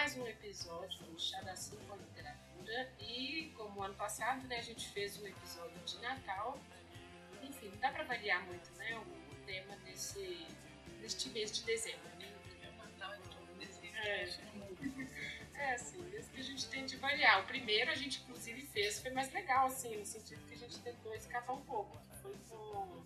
Mais um episódio do Chá da com Literatura e como ano passado né, a gente fez um episódio de Natal, enfim, não dá para variar muito né, o tema desse, deste mês de dezembro. Né? Natal é todo dezembro. É. É assim, mesmo que a gente tente variar. O primeiro a gente inclusive fez, foi mais legal, assim, no sentido que a gente tentou escapar um pouco. Foi com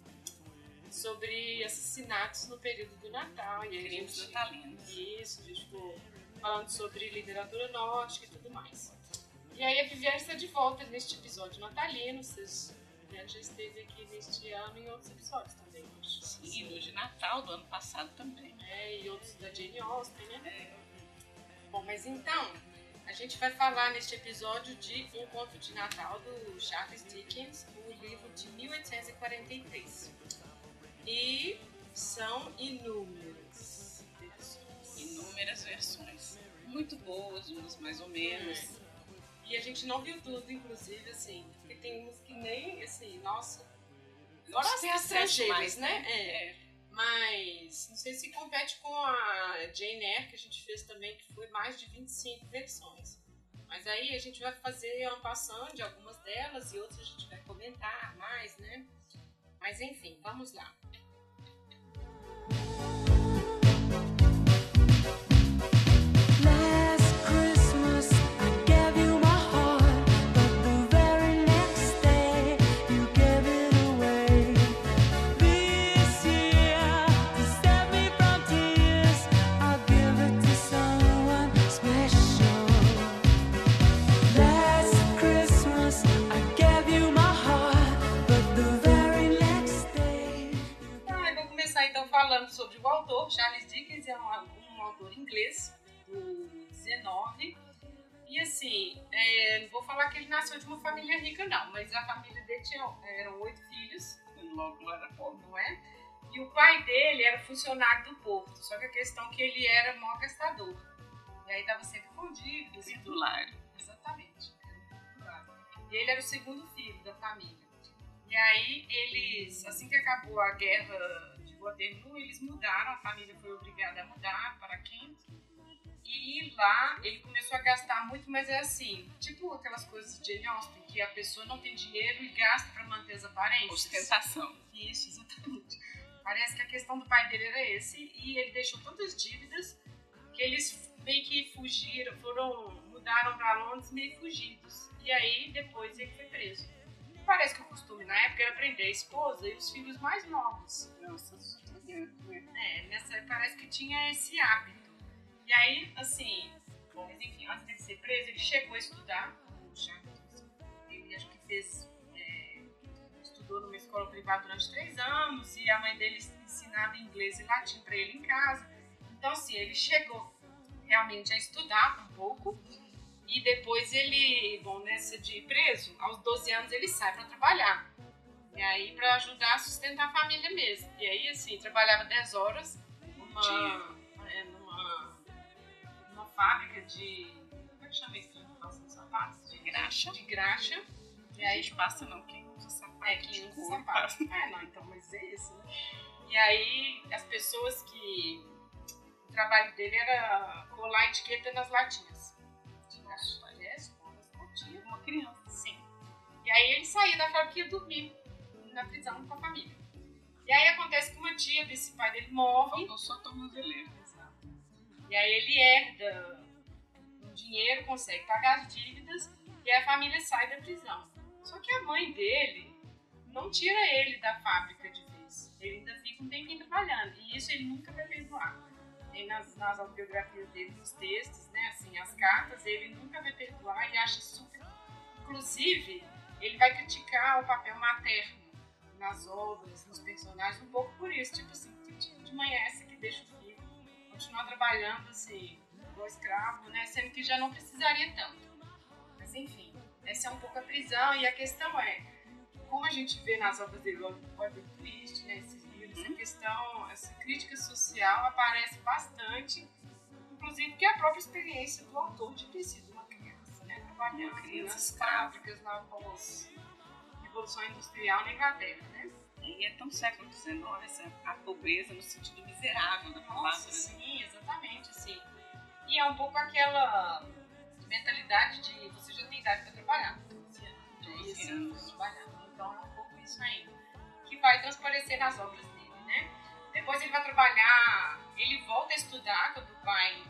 sobre assassinatos no período do Natal. E a Crimes gente- natalinos. Isso, a gente ficou falando sobre literatura nórdica e tudo mais. E aí a Viviane está de volta neste episódio natalino. Vocês, Viviane já esteve aqui neste ano em outros episódios também. Sim, no de Natal do ano passado também. É, e outros da Jane Austen, né? É, Bom, mas então, a gente vai falar neste episódio de Um Conto de Natal do Charles Dickens, o livro de 1843. E são inúmeras versões. inúmeras versões. Muito boas, umas mais ou menos. E a gente não viu tudo, inclusive, assim, porque tem uns que nem, assim, nossa. Fora as estrangeiras, mais, né? É. É. Mas não sei se compete com a Jane Eyre, que a gente fez também, que foi mais de 25 versões. Mas aí a gente vai fazer uma passão de algumas delas e outras a gente vai comentar mais, né? Mas enfim, vamos lá. Logo era pobre. não é? E o pai dele era funcionário do porto, só que a questão é que ele era mó gastador. E aí tava sempre com dívidas tudo. Titular. Exatamente. E ele era o segundo filho da família. E aí eles, assim que acabou a guerra de Waterloo, eles mudaram, a família foi obrigada a mudar para Kent. E lá ele começou a gastar muito, mas é assim, tipo aquelas coisas de Jane Austen, que a pessoa não tem dinheiro e gasta para manter as aparências. Ostentação. Isso, exatamente. Parece que a questão do pai dele era esse e ele deixou tantas dívidas que eles meio que fugiram, foram, mudaram para Londres meio fugidos. E aí depois ele foi preso. Parece que o costume na época era prender a esposa e os filhos mais novos. Nossa, né? É, nessa parece que tinha esse hábito. E aí, assim, bom, mas enfim, antes dele ser preso, ele chegou a estudar. Fez. é, estudou numa escola privada durante três anos e a mãe dele ensinava inglês e latim para ele em casa. Então, assim, ele chegou realmente a estudar um pouco. E depois ele, bom, nessa de preso, aos 12 anos ele sai para trabalhar. E aí para ajudar a sustentar a família mesmo. E aí, assim, trabalhava 10 horas numa, é, numa, numa fábrica de. Como é que chama isso nos sapatos? De Graxa. De graxa. E aí passa não, quem usa sapato. é, quem usa sapato. É, não, então, mas é isso, né? E aí, as pessoas que. O trabalho dele era colar etiqueta nas latinhas. Com as latinhas. Uma criança. Sim. E aí ele saía da fábrica e ia dormir na prisão com a família. E aí acontece que uma tia desse pai dele morre. Faltou só tornozeleiro. E aí ele herda o dinheiro, consegue pagar as dívidas e a família sai da prisão. Só que a mãe dele não tira ele da fábrica de vez. Ele ainda fica um tempinho trabalhando. E isso ele nunca vai perdoar. tem nas, nas autobiografias dele, nos textos, né, assim, as cartas, ele nunca vai perdoar, ele acha super... Inclusive, ele vai criticar o papel materno nas obras, nos personagens, um pouco por isso, tipo assim, que tipo de mãe é essa que deixa o filho continuar trabalhando, assim, igual escravo, né, sendo que já não precisaria tanto. Mas, enfim, essa é um pouco a prisão, e a questão é, como a gente vê nas obras dele, o Oliver Twist, né, esses livros, essa questão, essa crítica social aparece bastante, inclusive porque é a própria experiência do autor de ter sido uma criança, né, trabalhando Uma criança nas fábricas na pós-revolução industrial na Inglaterra, né. E é tão século XIX essa, a pobreza no sentido miserável da palavra. Nossa, né? sim, exatamente, assim. E é um pouco aquela mentalidade de você já tem idade para trabalhar, 12 anos, 12 anos. trabalhar. Então é um pouco isso aí, que vai transparecer nas obras dele, né? Depois ele vai trabalhar, ele volta a estudar quando o pai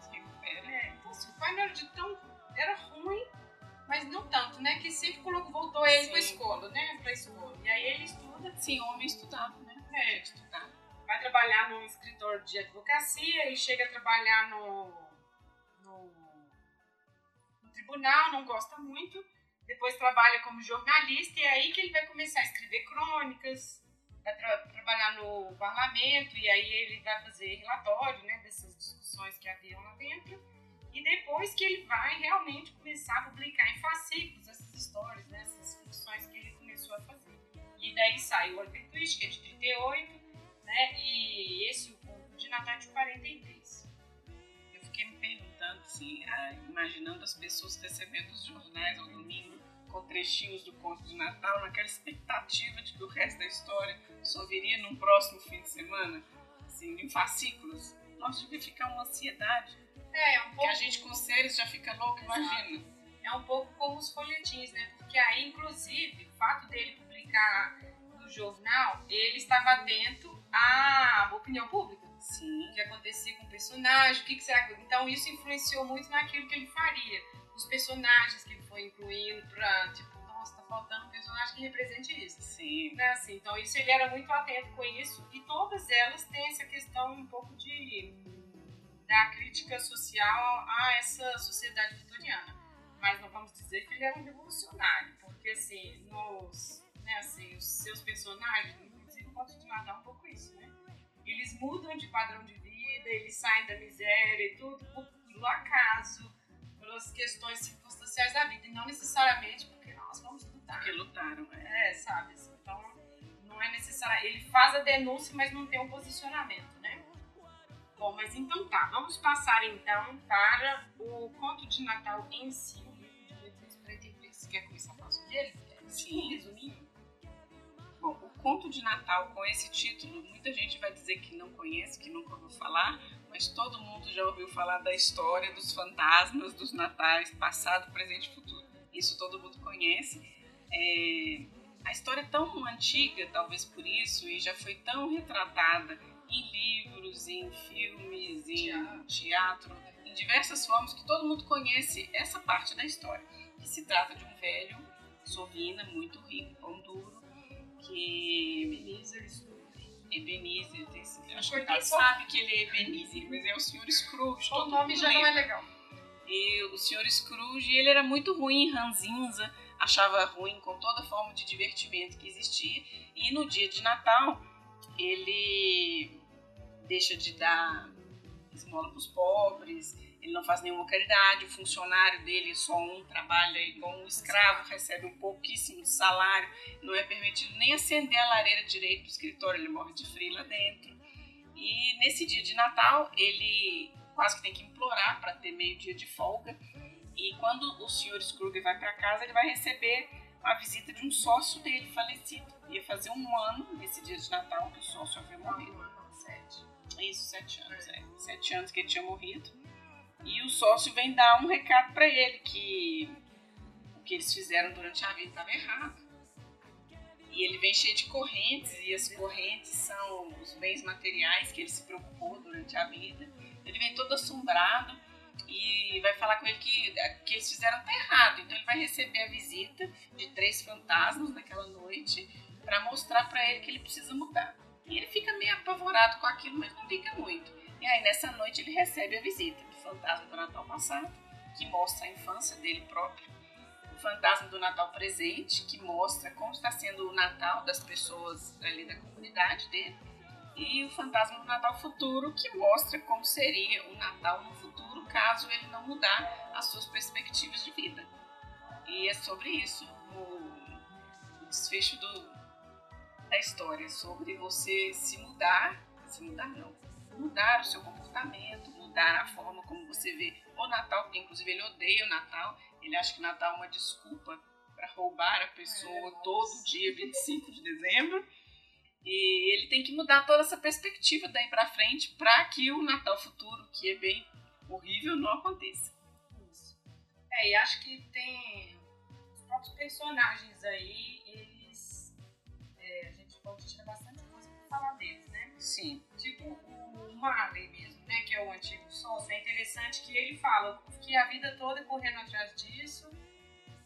Se recupera. É, então, o pai não era de tão. Era ruim, mas não tanto, né? Que sempre colocou, voltou ele pra Sim. escola, né? Pra escola. E aí ele estuda, Sim, homem estudava, né? é, Estudava. vai trabalhar num escritório de advocacia e chega a trabalhar no tribunal, não gosta muito. Depois trabalha como jornalista e é aí que ele vai começar a escrever crônicas, vai tra- trabalhar no parlamento e aí ele vai fazer relatório né, dessas discussões que haviam lá dentro. E depois que ele vai realmente começar a publicar em fascículos essas histórias, né, essas ficções que ele começou a fazer. E daí sai o Oliver Twist, que é de 38, né? E esse, o conto de Natal é de 43. Perguntando, assim, ah, imaginando as pessoas recebendo os jornais ao domingo com trechinhos do conto de Natal, naquela expectativa de que o resto da história só viria num próximo fim de semana, assim, em fascículos. Nossa, devia ficar uma ansiedade. É, é um pouco, a gente com seres já fica louco, imagina. é um pouco como os folhetins, né? Porque aí, inclusive, o fato dele publicar no jornal, ele estava atento à opinião pública. Sim. O que acontecia com o personagem, o que, que será que... Então isso influenciou muito naquilo que ele faria. Os personagens que ele foi incluindo pra, tipo, nossa, tá faltando um personagem que represente isso. Sim. né, assim, então isso ele era muito atento com isso e todas elas têm essa questão um pouco de da crítica social a essa sociedade vitoriana mas não vamos dizer que ele era um revolucionário porque assim nos né, assim os seus personagens inclusive o Conto de Natal é um pouco isso né eles mudam de padrão de vida eles saem da miséria e tudo por, pelo acaso pelas questões circunstanciais da vida e não necessariamente porque nós vamos lutar Porque lutaram, né? é, sabe? assim, Então, não é necessário. Ele faz a denúncia, mas não tem um posicionamento, né? Bom, mas então tá. Vamos passar então para o conto de Natal em si. O livro de 1843. Você quer começar a falar sobre ele? Sim. Um resuminho? Bom, o conto de Natal com esse título, muita gente vai dizer que não conhece, que nunca ouviu falar, mas todo mundo já ouviu falar da história dos fantasmas dos natais, passado, presente e futuro. Isso todo mundo conhece. É, a história é tão antiga, talvez por isso, e já foi tão retratada em livros, em filmes, em Teatro. teatro, em diversas formas, que todo mundo conhece essa parte da história. Que se trata de um velho sovina, muito rico, pão duro, que Ebenezer Scrooge. Ebenezer, tem acho que só. sabe que ele é Ebenezer, mas é o Sr. Scrooge. O nome já não é lembra. legal. E o Sr. Scrooge, ele era muito ruim em ranzinza, achava ruim com toda forma de divertimento que existia. E no dia de Natal, ele deixa de dar esmola para os pobres, ele não faz nenhuma caridade, o funcionário dele, só um, trabalha igual um escravo, recebe um pouquíssimo salário, não é permitido nem acender a lareira direito do escritório, ele morre de frio lá dentro. E nesse dia de Natal, ele quase que tem que implorar para ter meio dia de folga. E quando o Sr. Scrooge vai para casa, ele vai receber a visita de um sócio dele falecido. Ia fazer um ano nesse dia de Natal que o sócio havia morrido. Sete. Isso, sete anos, é. Sete anos que ele tinha morrido. E o sócio vem dar um recado para ele que o que eles fizeram durante a vida estava errado. E ele vem cheio de correntes, e as correntes são os bens materiais que ele se preocupou durante a vida. Ele vem todo assombrado e vai falar com ele que que eles fizeram tá errado. Então ele vai receber a visita de três fantasmas naquela noite para mostrar para ele que ele precisa mudar. E ele fica meio apavorado com aquilo, mas não liga muito. E aí nessa noite ele recebe a visita fantasma do Natal passado, que mostra a infância dele próprio. O fantasma do Natal presente, que mostra como está sendo o Natal das pessoas ali da comunidade dele. E o fantasma do Natal futuro, que mostra como seria o Natal no futuro caso ele não mudar as suas perspectivas de vida. E é sobre isso o, o desfecho do, da história, sobre você se mudar, se mudar não, mudar o seu comportamento, mudar a forma como você vê o Natal, porque inclusive ele odeia o Natal, ele acha que o Natal é uma desculpa para roubar a pessoa É, todo dia 25 de dezembro. E ele tem que mudar toda essa perspectiva daí pra frente para que o Natal futuro, que é bem horrível, não aconteça. Isso. É, e acho que tem os próprios personagens aí, eles. é, a gente pode tirar bastante coisa pra falar deles, né? Sim. Tipo o Marley né? Que é o antigo sócio. É interessante que ele fala que a vida toda correndo atrás disso,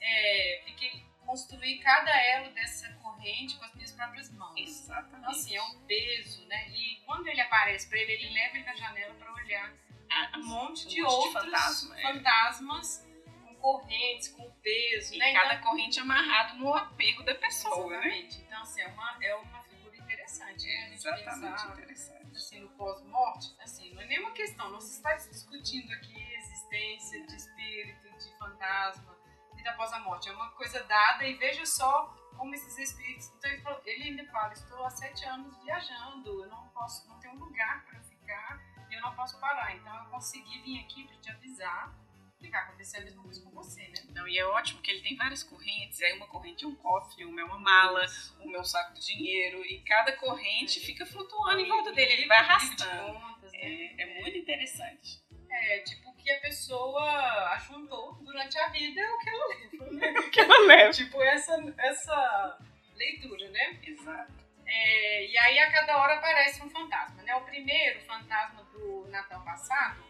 é, fiquei construir cada elo dessa corrente com as minhas próprias mãos. Então, Exatamente. assim, é um peso, né? E quando ele aparece pra ele, ele leva ele na janela pra olhar A- um monte um de monte de outros fantasma, é. fantasmas com correntes, com peso, E né? cada Então, corrente amarrado no apego da pessoa, né? exatamente. Então, assim, é uma, é uma figura interessante. né? Gente Exatamente pensar, interessante. assim, no pós-morte, assim, não é nenhuma questão. Não se está discutindo aqui existência de espírito, de fantasma, vida após a morte. É uma coisa dada e veja só como esses espíritos. Então ele, falou- ele ainda fala: estou há sete anos viajando, eu não posso, não tenho um lugar para ficar e eu não posso parar. Então eu consegui vir aqui para te avisar que vai acontecer a mesma coisa com você, né? Não, e é ótimo que ele tem várias correntes, aí uma corrente é um cofre, uma é uma mala, uma é um saco de dinheiro, e cada corrente É. fica flutuando em volta dele, ele vai arrastando. É, é muito interessante. É, tipo, que a pessoa ajuntou durante a vida o que ela leva, né? Que ela leva. tipo, essa, essa leitura, né? Exato. É, e aí a cada hora aparece um fantasma, né? O primeiro fantasma do Natal passado,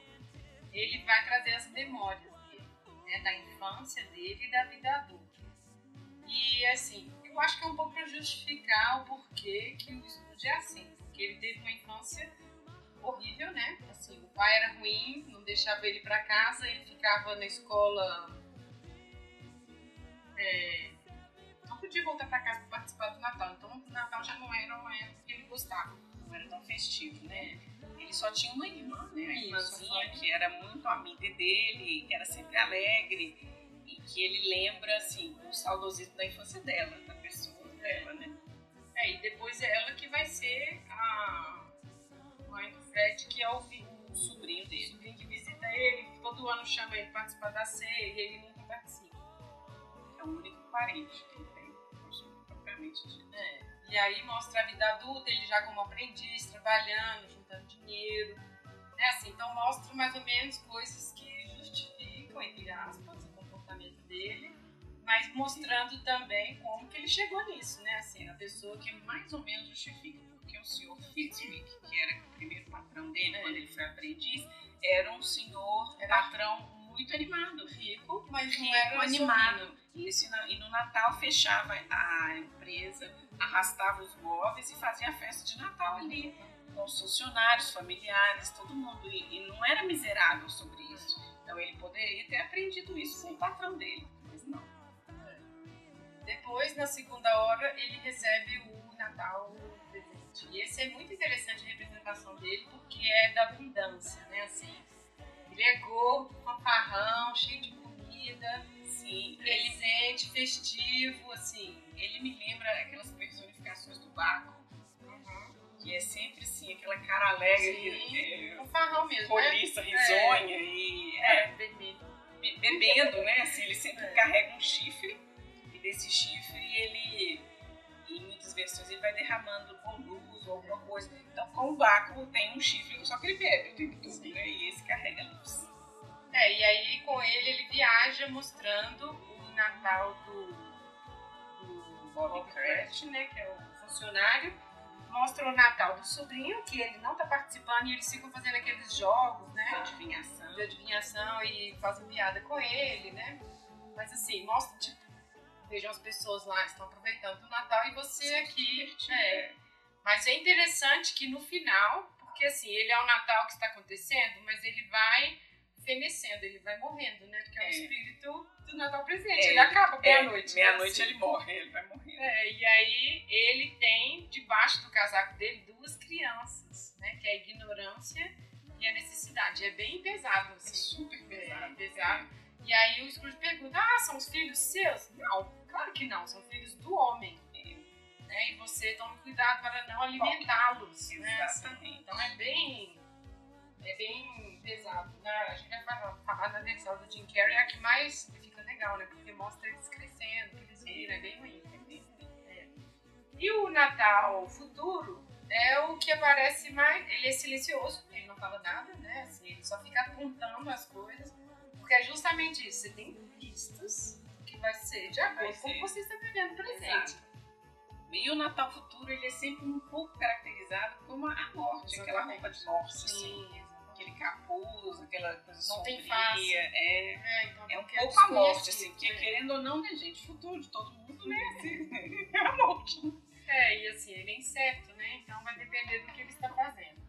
ele vai trazer as memórias dele, né? Da infância dele e da vida adulta. E assim, eu acho que é um pouco para justificar o porquê que o Scrooge é assim. Porque ele teve uma infância horrível, né? Assim, o pai era ruim, não deixava ele para casa, ele ficava na escola. é, não podia voltar para casa para participar do Natal. Então o Natal já não era uma época que ele gostava. Não era tão festivo, né? Ele só tinha uma irmã, né? A irmãzinha, que era muito amiga dele, que era sempre alegre, e que ele lembra, assim, o saudosismo da infância dela, da pessoa dela, né? É, e depois é ela que vai ser a Fred, que é o, o sobrinho o dele. sobrinho que visita ele, todo ano chama ele para participar da ceia e ele nunca participa. É o único parente que ele tem, propriamente dito. É, E aí mostra a vida adulta, ele já como aprendiz, trabalhando, juntando dinheiro. Né? Assim, então mostra mais ou menos coisas que justificam, entre aspas, o comportamento dele, mas mostrando também como que ele chegou nisso, né? Assim, a pessoa que mais ou menos justifica, o senhor Fitzwick, que era o primeiro patrão dele É. quando ele foi aprendiz, era um senhor Era- patrão muito animado, rico, mas rico, era animado. Isso, e e no Natal fechava a empresa, arrastava os móveis e fazia a festa de Natal ali, com os funcionários, familiares, todo mundo. E, e não era miserável sobre isso. Então ele poderia ter aprendido isso com o patrão dele, mas não. Depois, na segunda hora, ele recebe o é da abundância, né? Assim, ele é gordo, fanfarrão, cheio de comida, Sim, ele presente, festivo, assim. ele me lembra aquelas personificações do Baco, que é sempre assim, aquela cara alegre, Sim, é, fanfarrão mesmo, né? roliça, risonha e é, É, vermelho. bebendo, né? Assim, ele sempre É. carrega um chifre e desse chifre ele, em muitas versões, ele vai derramando com luz ou alguma coisa. Então, com o Baco tem um chifre, só que ele bebe o tempo todo, né? E esse carrega luz. É, e aí com ele ele viaja mostrando o Natal do, do Bob Craft, né, que é o funcionário. Mostra o Natal do sobrinho, que ele não tá participando e eles ficam fazendo aqueles jogos, né, Adivinhação. de adivinhação e fazem piada com ele, né. Mas assim, mostra, tipo, vejam as pessoas lá estão aproveitando o Natal e você aqui. É, mas é interessante que no final, Porque assim, ele é o Natal que está acontecendo, mas ele vai fenecendo, ele vai morrendo, né? Porque é, É. o espírito do Natal presente. É, ele acaba É, meia-noite. né? Meia-noite Assim. ele morre, ele vai morrer. É, e aí ele tem debaixo do casaco dele duas crianças, né? Que é a ignorância e a necessidade. É bem pesado, É assim. super É, pesado. pesado. E aí o Scrooge pergunta: Ah, são os filhos seus? Não, claro que não, são filhos do homem. Né? E você toma cuidado para não alimentá-los. Né? Assim, então é bem. É bem pesado. Né? A gente vai falar, falar da versão do Jim Carrey, é a que mais fica legal, né? Porque mostra eles crescendo, que eles viram, é bem ruim. É bem ruim. É. E o Natal futuro é o que aparece mais. Ele é silencioso, ele não fala nada, né? Assim, ele só fica apontando as coisas. Porque é justamente isso. Você tem pistas que vai ser de acordo com o que você está vivendo presente. Exato. E o Natal futuro ele é sempre um pouco caracterizado como a morte, aquela Exatamente. roupa de morte, assim, Sim, aquele capuz, aquela coisa Não tem sombria, face. É, É, então, é um é pouco a morte, assim, porque né? querendo ou não, né, gente, futuro de todo mundo, né, assim, é a morte. É, e assim, ele é incerto, né? Então vai depender do que ele está fazendo.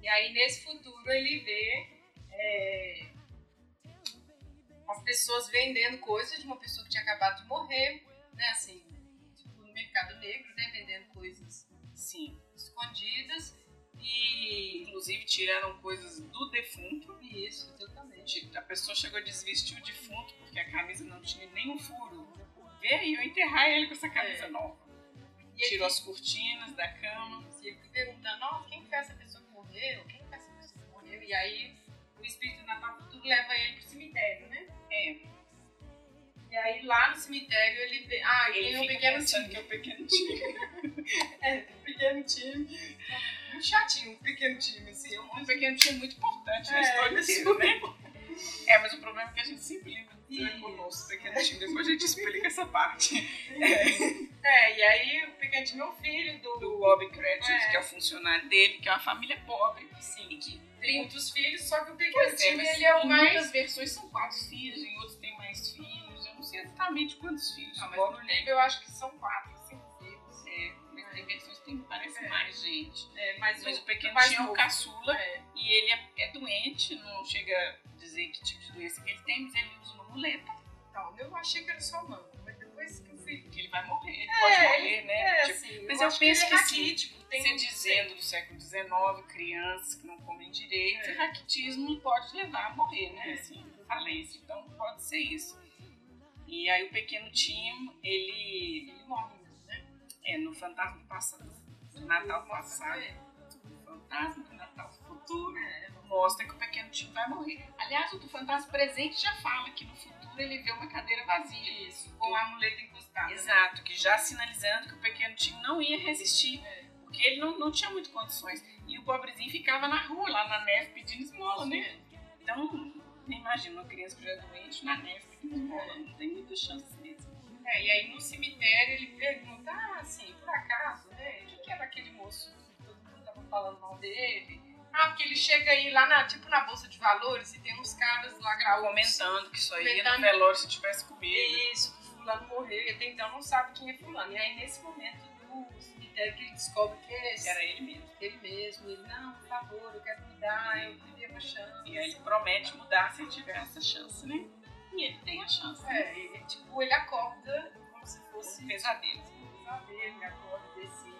E aí, nesse futuro, ele vê é, as pessoas vendendo coisas de uma pessoa que tinha acabado de morrer, né? Assim, mercado negro, né? Vendendo coisas Sim, escondidas. E. inclusive tiraram coisas do defunto, Isso, exatamente. a pessoa chegou a desvestir o defunto porque a camisa não tinha nenhum furo. Veio enterrar ele com essa camisa É. nova. E Tirou as cortinas da cama. e ele perguntando: Nossa, quem foi essa pessoa que morreu? Quem foi essa pessoa que morreu? E aí, o espírito do Natal Futuro leva ele pro cemitério, né? É, E aí lá no cemitério ele vê. Ah, ele tem um pequeno time. que é o pequeno time. É, um pequeno time. Muito chatinho, um pequeno time, assim. Um Um pequeno time muito importante na É, história inteira, né? É, mas o problema é que a gente sempre lembra do nosso pequeno time. Depois a gente explica essa parte. É, e aí o pequeno time é o filho do. Do Bob Cratchit, É. que é o funcionário dele, que é uma família pobre. Sim. Que Tem muitos filhos, só que o pequeno Pois é, time mas ele é o em mais. muitas versões são quatro filhos, em outros tem mais filhos. Exatamente quantos filhos. Não, o mas Bob no tem. livro eu acho que são quatro, cinco filhos. É, mas tem versões que tem, parece É. mais gente. É, mas, Mas o pequeno mais tinha o novo. caçula É, e ele é, é doente, não chega a dizer que tipo de doença que ele tem, mas ele usa uma muleta, então, eu achei que era só manco, mas depois que eu fui. que ele vai morrer, ele É, pode morrer, né? É, Tipo, assim, mas eu, eu penso que, que ele é sim, raquítico, tem Você dizendo do século XIX, crianças que não comem direito, É. raquitismo pode levar a morrer, né? É. Assim, falência. Então pode ser isso. E aí o pequeno Tim, ele Ele morre mesmo, né? é no Fantasma do Passado, do Natal passado, Fantasma do Natal futuro, mostra que o pequeno Tim vai morrer. Aliás, o do Fantasma presente já fala que no futuro ele vê uma cadeira vazia. Isso, com a muleta encostada. né? Exato, que já sinalizando que o pequeno Tim não ia resistir, É. porque ele não, não tinha muito condições. E o pobrezinho ficava na rua, lá na neve, pedindo esmola, né? Então, imagina uma criança que já é doente na neve não tem muita chance mesmo. É, e aí no cemitério ele pergunta, ah, assim, por acaso, né? O que, que era aquele moço que todo mundo tava falando mal dele? Ah, porque ele chega aí lá na, tipo na Bolsa de Valores e tem uns caras lá graúdos. Comentando que só ia no Comentando. velório se tivesse comigo. Isso, que fulano morreu e até então não sabe quem é fulano. E aí nesse momento do cemitério que ele descobre que é esse, Era ele mesmo. ele mesmo. Ele, não, por favor, eu quero mudar, eu queria uma chance. E aí ele promete mudar se ele tiver essa chance, né? E ele tem a chance. É, ele, tipo, ele acorda como se fosse Um pesadelo. saber, ele acorda desse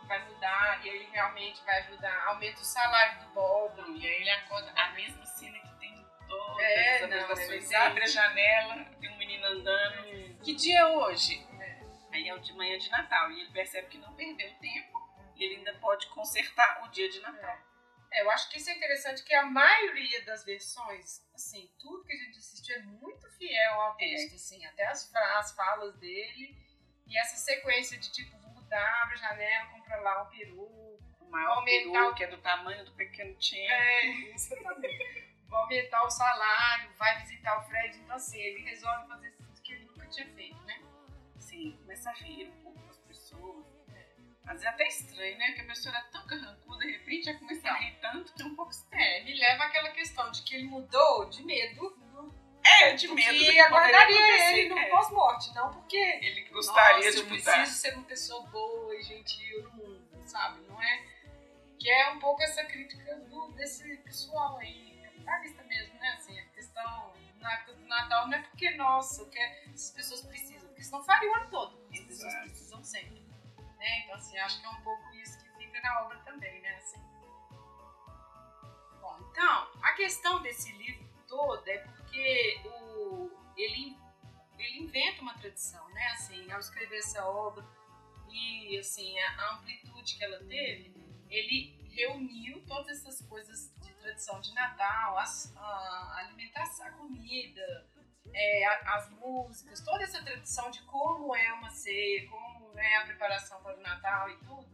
que vai mudar e ele realmente vai ajudar, aumenta o salário do Bob. E aí ele acorda a mesma cena que tem em todas É, as apresentações. é Abre a janela, tem um menino andando. Que dia é hoje? Aí é o de manhã de Natal. E ele percebe que não perdeu tempo. E ele ainda pode consertar o dia de Natal. É, eu acho que isso é interessante que a maioria das versões, assim, tudo que a gente assistiu é muito fiel ao texto, assim, até as, as falas dele e essa sequência de tipo, vou mudar, abre a janela, compra lá um peru, O maior Aumentar peru, o- que é do tamanho do pequeno Tim. É, exatamente. Vai aumentar o salário, vai visitar o Fred. Então, assim, ele resolve fazer tudo que ele nunca tinha feito, né? Assim, começa a rir um pouco. Às vezes é até estranho, né? Que a pessoa era tão carrancuda, de repente já começa a rir tanto que é um pouco estranho. É, me leva àquela questão de que ele mudou de medo É, de medo que que aguardaria ele no. É. pós-morte, não porque Ele gostaria Nossa, de eu mudar. preciso ser uma pessoa boa e gentil no mundo, sabe? Não é Que é um pouco essa crítica do, desse pessoal aí, capitalista mesmo, né? Assim, a questão na época do Natal não é porque, nossa, que as pessoas precisam, porque senão faria o ano todo. As pessoas precisam sempre. Né? Então, assim, acho que é um pouco isso que fica na obra também, né? Assim. Bom, então, a questão desse livro todo é porque o, ele, ele inventa uma tradição, né? Assim, ao escrever essa obra e, assim, a, a amplitude que ela teve, ele reuniu todas essas coisas de tradição de Natal, as, a alimentação, a comida, é, a- as músicas, toda essa tradição de como é uma ceia, como é a preparação para o Natal e tudo,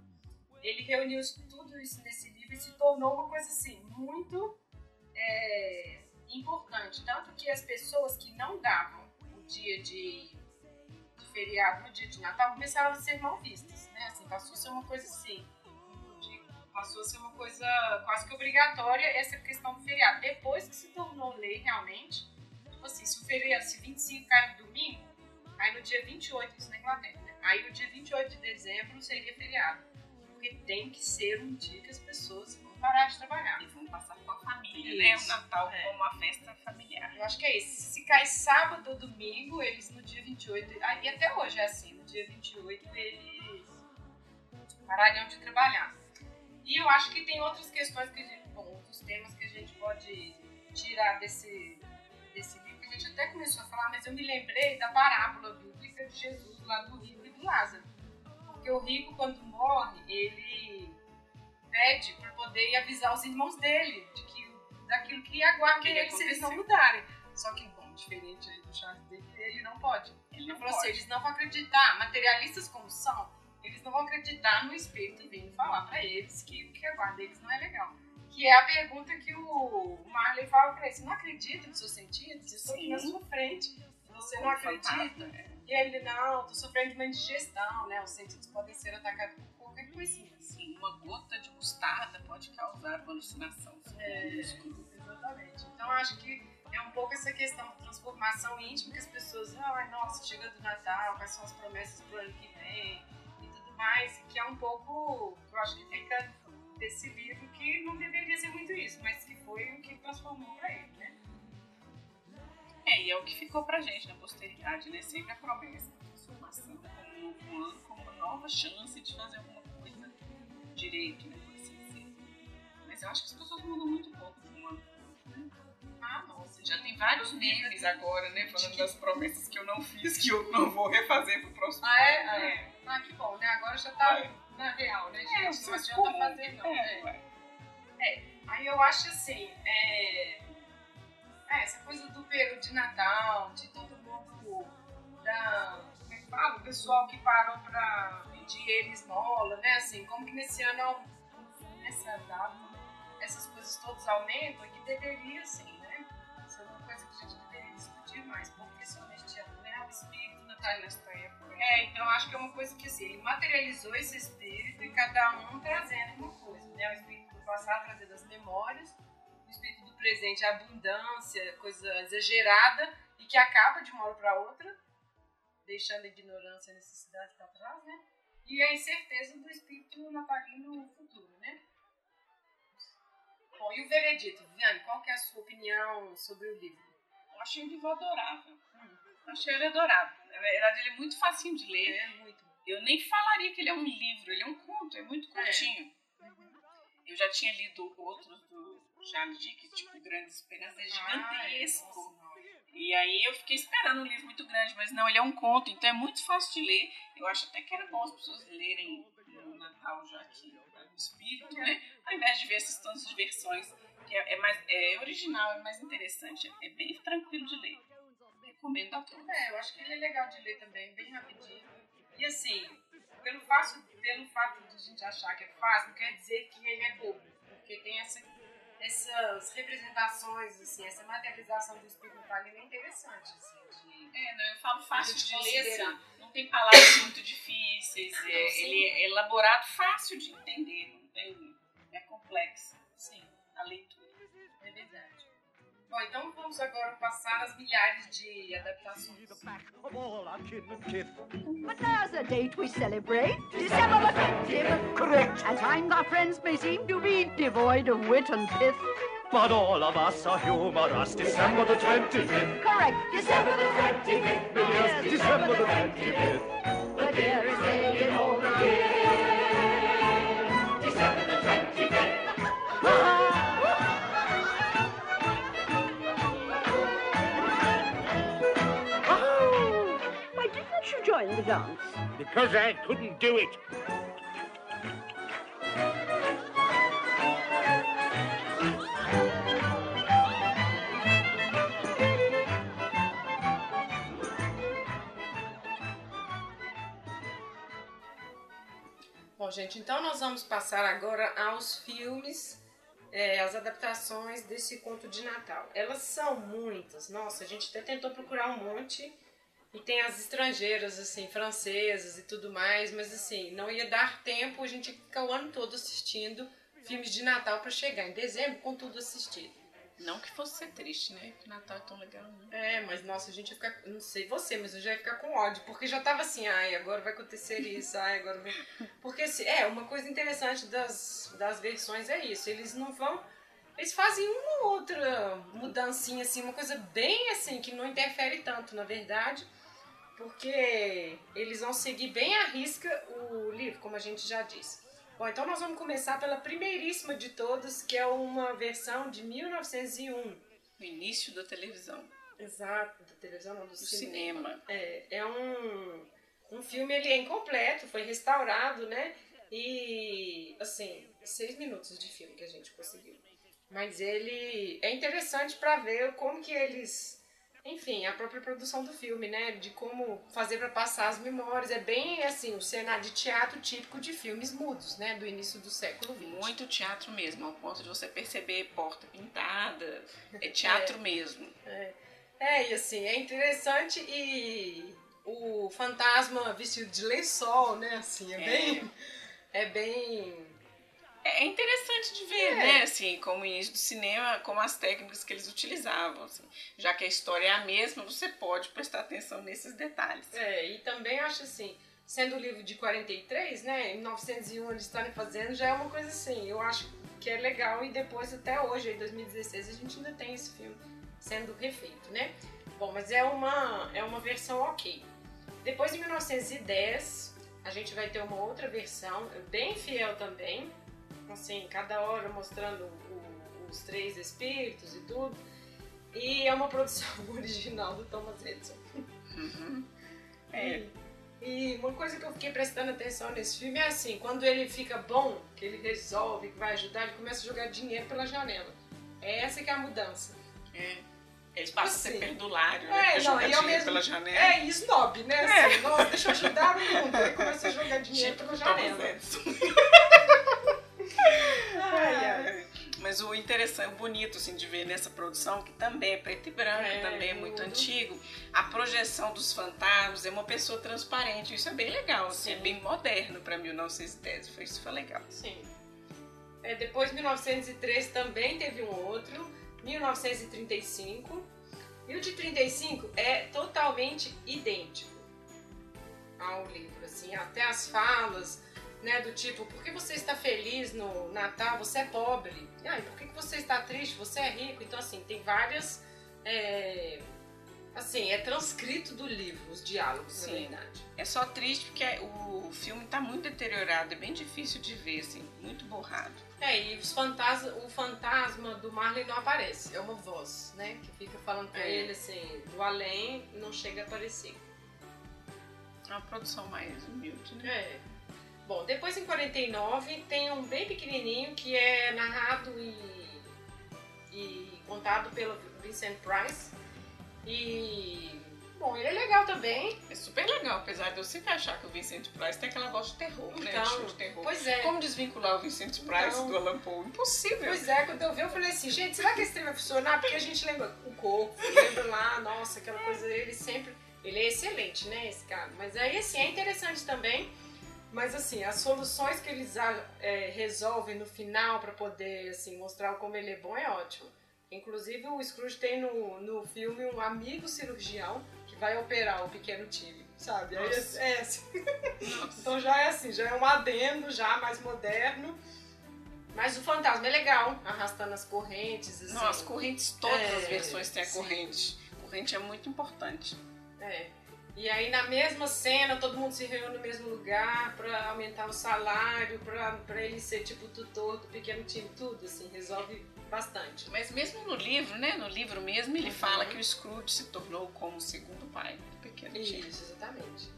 ele reuniu tudo isso nesse livro e se tornou uma coisa assim muito é, importante. Tanto que as pessoas que não davam o dia de, de feriado no dia de Natal começaram a ser mal vistas, né? Assim, passou a ser uma coisa assim. Passou a ser uma coisa quase que obrigatória essa questão do feriado. Depois que se tornou lei realmente, tipo assim, se o feriado, se 25 cai no domingo, aí no dia 28, isso na Inglaterra, né? Aí no dia 28 de dezembro seria feriado. Porque tem que ser um dia que as pessoas vão parar de trabalhar. E vamos passar com a família, né? O Isso, Natal é. como uma festa familiar. Eu acho que é isso. Se cai sábado ou domingo, eles no dia 28, ah, e até hoje é assim, no dia 28 eles parariam de trabalhar. E eu acho que tem outras questões que a gente, bom, outros temas que a gente pode tirar desse, desse livro, a gente até começou a falar, mas eu me lembrei da parábola bíblica de Jesus lá do do Lázaro. Porque o rico, quando morre, ele pede para poder avisar os irmãos dele de que, daquilo que aguarda Que eles se eles não mudarem. Só que, bom, diferente aí do Charles dele, ele não pode. Ele Ele não falou assim, pode. eles não vão acreditar, materialistas como são, eles não vão acreditar no espírito vindo falar pra eles que o que aguarda eles não é legal. Que é a pergunta que o Marley fala pra ele, você não acredita nos seus sentidos? Eu estou aqui na sua frente, você não acredita? é. E ele, não, tô sofrendo de uma indigestão, né? Os sentidos podem ser atacados por qualquer coisinha. Assim, uma gota de mostarda pode causar uma alucinação. É. Exatamente. Então acho que é um pouco essa questão de transformação íntima que as pessoas, ai, nossa, chega do Natal, quais são as promessas pro ano que vem e tudo mais, e que é um pouco, eu acho que fica desse livro que não deveria ser muito isso, mas que foi o que transformou pra ele, né? É, e é o que ficou pra gente na posteridade, né? Sempre a promessa da transformação como um novo ano, como uma nova chance de fazer alguma coisa direito, né? Por assim dizer. Mas eu acho que as pessoas mudam muito pouco de um ano né? Ah, nossa, Já tem vários memes agora, né? Falando das promessas que eu não fiz, que eu não vou refazer pro próximo Ah, é? ano. Ah, É. Ah, que bom, né? Agora já tá É. na real, né, É, gente? o não adianta fazer, não. É, né? ué. Aí eu acho assim, é, é, essa coisa do peru de Natal, de todo mundo, da, como é que fala? O pessoal que parou pra pedir ele esmola, né? Assim, como que nesse ano, nessa data, essas coisas todas aumentam e que deveria, assim, né? Isso é uma coisa que a gente deveria discutir mais, porque neste ano, né? O espírito natalino nesta época. É, então acho que é uma coisa que, assim, ele materializou esse espírito e cada um trazendo uma coisa, né? O espírito do passado trazendo as memórias, presente a abundância, coisa exagerada e que acaba de uma hora para outra, deixando a ignorância e a necessidade para trás, né? E a incerteza do espírito natalino futuro, né? Bom, e o veredito, Viviane, qual que é a sua opinião sobre o livro? Eu achei o livro adorável. Eu achei ele adorável. Na verdade, ele é muito facinho de ler. É muito. Eu nem falaria que ele é um livro, ele é um conto, é muito curtinho. Eu já tinha lido outros do Charles Dickens, tipo Grandes Esperanças, é gigantesco. E aí eu fiquei esperando um livro muito grande, mas não, ele é um conto, então é muito fácil de ler. Eu acho até que era bom as pessoas lerem no Natal, já que é o espírito, né? Ao invés de ver essas tantas versões, que é, é mais é original, é mais interessante, é bem tranquilo de ler. Recomendo a todos. É, eu acho que ele é legal de ler também, bem rapidinho. E assim, pelo, fácil, pelo fato de a gente achar que é fácil, não quer dizer que ele é bobo. Porque tem essa, essas representações, assim, essa materialização do espírito natalino é interessante, assim, de... É, não, eu falo fácil de ler, considerar. assim, não tem palavras muito difíceis, é, Sim. ele é elaborado fácil de entender, não tem, é complexo Sim, a leitura. É verdade. Bom, então vamos agora passar as milhares de adaptações. Of all our kin and kith. But there's a date we celebrate, December the 20th. Correct. At times our friends may seem to be devoid of wit and pith. But all of us are humorous. December the 25th. Correct, December the 25th. Yes, December the 25th. The dearest day in dance? Because I couldn't do it. Bom, gente, então nós vamos passar agora aos filmes, é, as adaptações desse conto de Natal. Elas são muitas, nossa, a gente até tentou procurar um monte. E tem as estrangeiras, assim, francesas e tudo mais, mas assim, não ia dar tempo, a gente ia ficar o ano todo assistindo filmes de Natal para chegar em dezembro com tudo assistido. Não que fosse ser triste, né? Que Natal é tão legal, né? É, mas nossa, a gente ia ficar. Não sei você, mas eu já ia ficar com ódio. Porque já tava assim, ai, agora vai acontecer isso, ai, agora vai. Porque assim, é, uma coisa interessante das, das versões é isso. Eles não vão. Eles fazem uma ou outra mudancinha, assim, uma coisa bem assim, que não interfere tanto, na verdade. Porque eles vão seguir bem à risca o livro, como a gente já disse. Bom, então nós vamos começar pela primeiríssima de todas, que é uma versão de 1901. No início da televisão, Exato, da televisão, não, do, do cinema. cinema. É, é um, um filme, ele é incompleto, foi restaurado, né? E, assim, seis minutos de filme que a gente conseguiu. Mas ele é interessante pra ver como que eles... Enfim, a própria produção do filme, né? De como fazer pra passar as memórias. É bem, assim, o cenário de teatro típico de filmes mudos, né? Do início do século XX. Muito teatro mesmo, ao ponto de você perceber porta pintada. É teatro mesmo. É, e assim, é interessante e o fantasma vestido de lençol, né? Assim, é, É. bem. É bem. É interessante de ver, É. né? Assim, como início do cinema, como as técnicas que eles utilizavam. assim. Já que a história é a mesma, você pode prestar atenção nesses detalhes. É, e também acho assim, sendo o livro de 43, né? Em 1901 eles estarem fazendo, já é uma coisa assim, eu acho que é legal e depois até hoje, em 2016, a gente ainda tem esse filme sendo refeito, né? Bom, mas é uma, é uma versão ok. Depois, em 1910, a gente vai ter uma outra versão, bem fiel também, assim, cada hora mostrando o- os três espíritos e tudo. E é uma produção original do Thomas Edison. Uhum. É, E uma coisa que eu fiquei prestando atenção nesse filme é assim, quando ele fica bom, que ele resolve, que vai ajudar, ele começa a jogar dinheiro pela janela. É essa que é a mudança. é. Eles passam a ser Assim. perdulário, né? É, não, e mesmo pela janela. É, e snob, né? Assim, nossa, deixa eu ajudar o mundo. Aí começa a jogar dinheiro Tipo pela janela. Mas o interessante, o bonito assim, de ver nessa produção, que também é preto e branco, É, também é muito tudo. antigo, a projeção dos fantasmas é uma pessoa transparente. Isso é bem legal, assim, é bem moderno para 1910. Foi, isso foi legal. Sim. É, depois, 1903 também teve um outro. 1935. E o de 35 é totalmente idêntico ao livro, assim, até as falas, né, do tipo, por que você está feliz no Natal? Você é pobre. Ah, e por que que você está triste? Você é rico. Então, assim, tem várias. é, assim, é transcrito do livro, os diálogos, Sim. na verdade. É só triste porque o filme tá muito deteriorado, é bem difícil de ver, assim, muito borrado. É, e os fantasma, o fantasma do Marley não aparece, é uma voz, né? Que fica falando pra É. ele assim, do além, não chega a aparecer. É uma produção mais humilde, né? É. Bom, depois em 49 tem um bem pequenininho que é narrado e, e contado pelo Vincent Price. E, bom, ele é legal também. É super legal, apesar de eu sempre achar que o Vincent Price tem aquela voz de terror, né? Então, De filme de terror. Pois é. Como desvincular o Vincent Price Então. do Alan Poe? Impossível. Pois é, quando eu vi, eu falei assim, gente, será que esse trem vai funcionar? Porque a gente lembra o corpo, lembra lá, nossa, aquela coisa, ele sempre. Ele é excelente, né, esse cara? Mas aí, assim, é interessante também. Mas, assim, as soluções que eles ah, é, resolvem no final pra poder, assim, mostrar como ele é bom é ótimo. Inclusive o Scrooge tem no, no filme um amigo cirurgião que vai operar o pequeno Tigre, sabe? Aí é, é assim. Então já é assim, já é um adendo, já mais moderno. Mas o fantasma é legal, arrastando as correntes, assim. Não, as correntes, todas É, as versões têm a sim. corrente. Corrente é muito importante. É. E aí na mesma cena, todo mundo se reúne no mesmo lugar pra aumentar o salário, pra, pra ele ser tipo tutor do pequeno time, tudo assim, resolve bastante. Mas mesmo no livro, né? No livro mesmo, ele Uhum. fala que o Scrooge se tornou como o segundo pai do pequeno Tim. Isso, exatamente.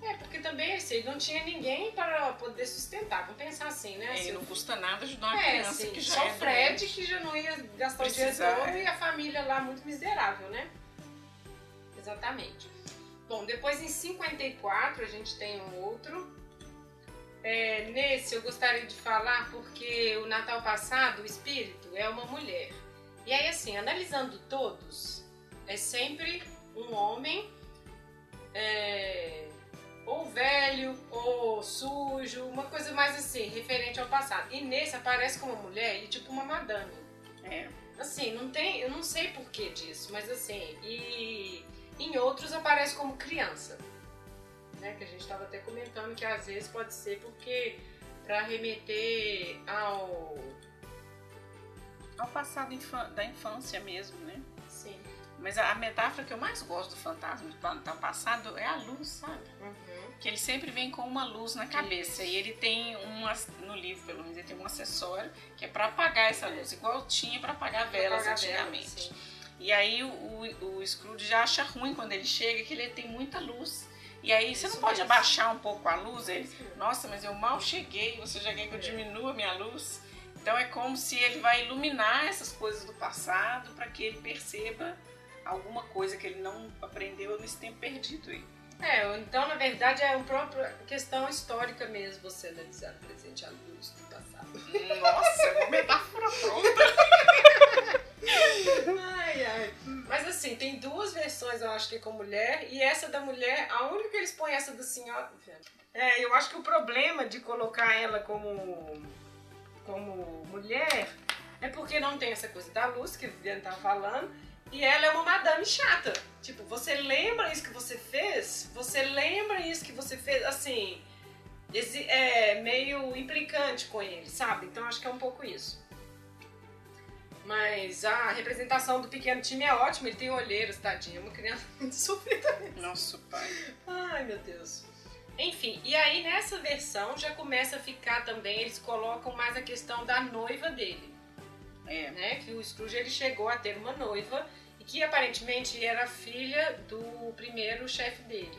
É, porque também assim, não tinha ninguém para poder sustentar. Vamos pensar assim, né? E Assim, não custa nada ajudar uma é, criança assim, que já só é o Fred doente. que já não ia gastar o dinheiro Precisar, todo é. e a família lá muito miserável, né? Exatamente. Bom, depois em 54 a gente tem um outro. É, nesse eu gostaria de falar porque o Natal passado, o espírito, é uma mulher. E aí, assim, analisando todos, é sempre um homem, é, ou velho, ou sujo, uma coisa mais assim, referente ao passado. E nesse aparece como uma mulher e tipo uma madame. É. Assim, não tem, eu não sei porquê disso, mas assim, e em outros aparece como criança. Né, que a gente estava até comentando que às vezes pode ser porque para remeter ao Ao passado da infância mesmo, né? sim, Mas a metáfora que eu mais gosto do fantasma do passado é a luz, sabe? uhum, Que ele sempre vem com uma luz na cabeça. E ele tem um, no livro pelo menos, ele tem um acessório que é pra apagar essa luz, igual tinha pra apagar velas apagar antigamente. sim. E aí o, o, o Scrooge já acha ruim quando ele chega, que ele tem muita luz. E aí você Isso não pode mesmo. abaixar um pouco a luz? Ele, Isso nossa, mas eu mal cheguei, você já quer que eu É. diminua a minha luz? Então é como se ele vai iluminar essas coisas do passado para que ele perceba alguma coisa que ele não aprendeu nesse tempo perdido aí. É, então na verdade é uma própria questão histórica mesmo você analisar o presente à luz do passado. Nossa, é uma metáfora pronta. Ai, ai. Mas assim, tem duas versões, eu acho que com mulher, e essa da mulher, a única que eles põem essa da senhora. É, eu acho que o problema de colocar ela como, como mulher é porque não tem essa coisa da luz que a Viviane tava falando, e ela é uma madame chata. Tipo, você lembra isso que você fez? Você lembra isso que você fez? Assim, é meio implicante com ele, sabe? Então acho que é um pouco isso. Mas a representação do pequeno time é ótima, ele tem olheiras, tadinho, é uma criança muito sofrida. Nosso pai. Ai, meu Deus. Enfim, e aí nessa versão já começa a ficar também, eles colocam mais a questão da noiva dele, É. né? Que o Scrooge ele chegou a ter uma noiva e que aparentemente era filha do primeiro chefe dele.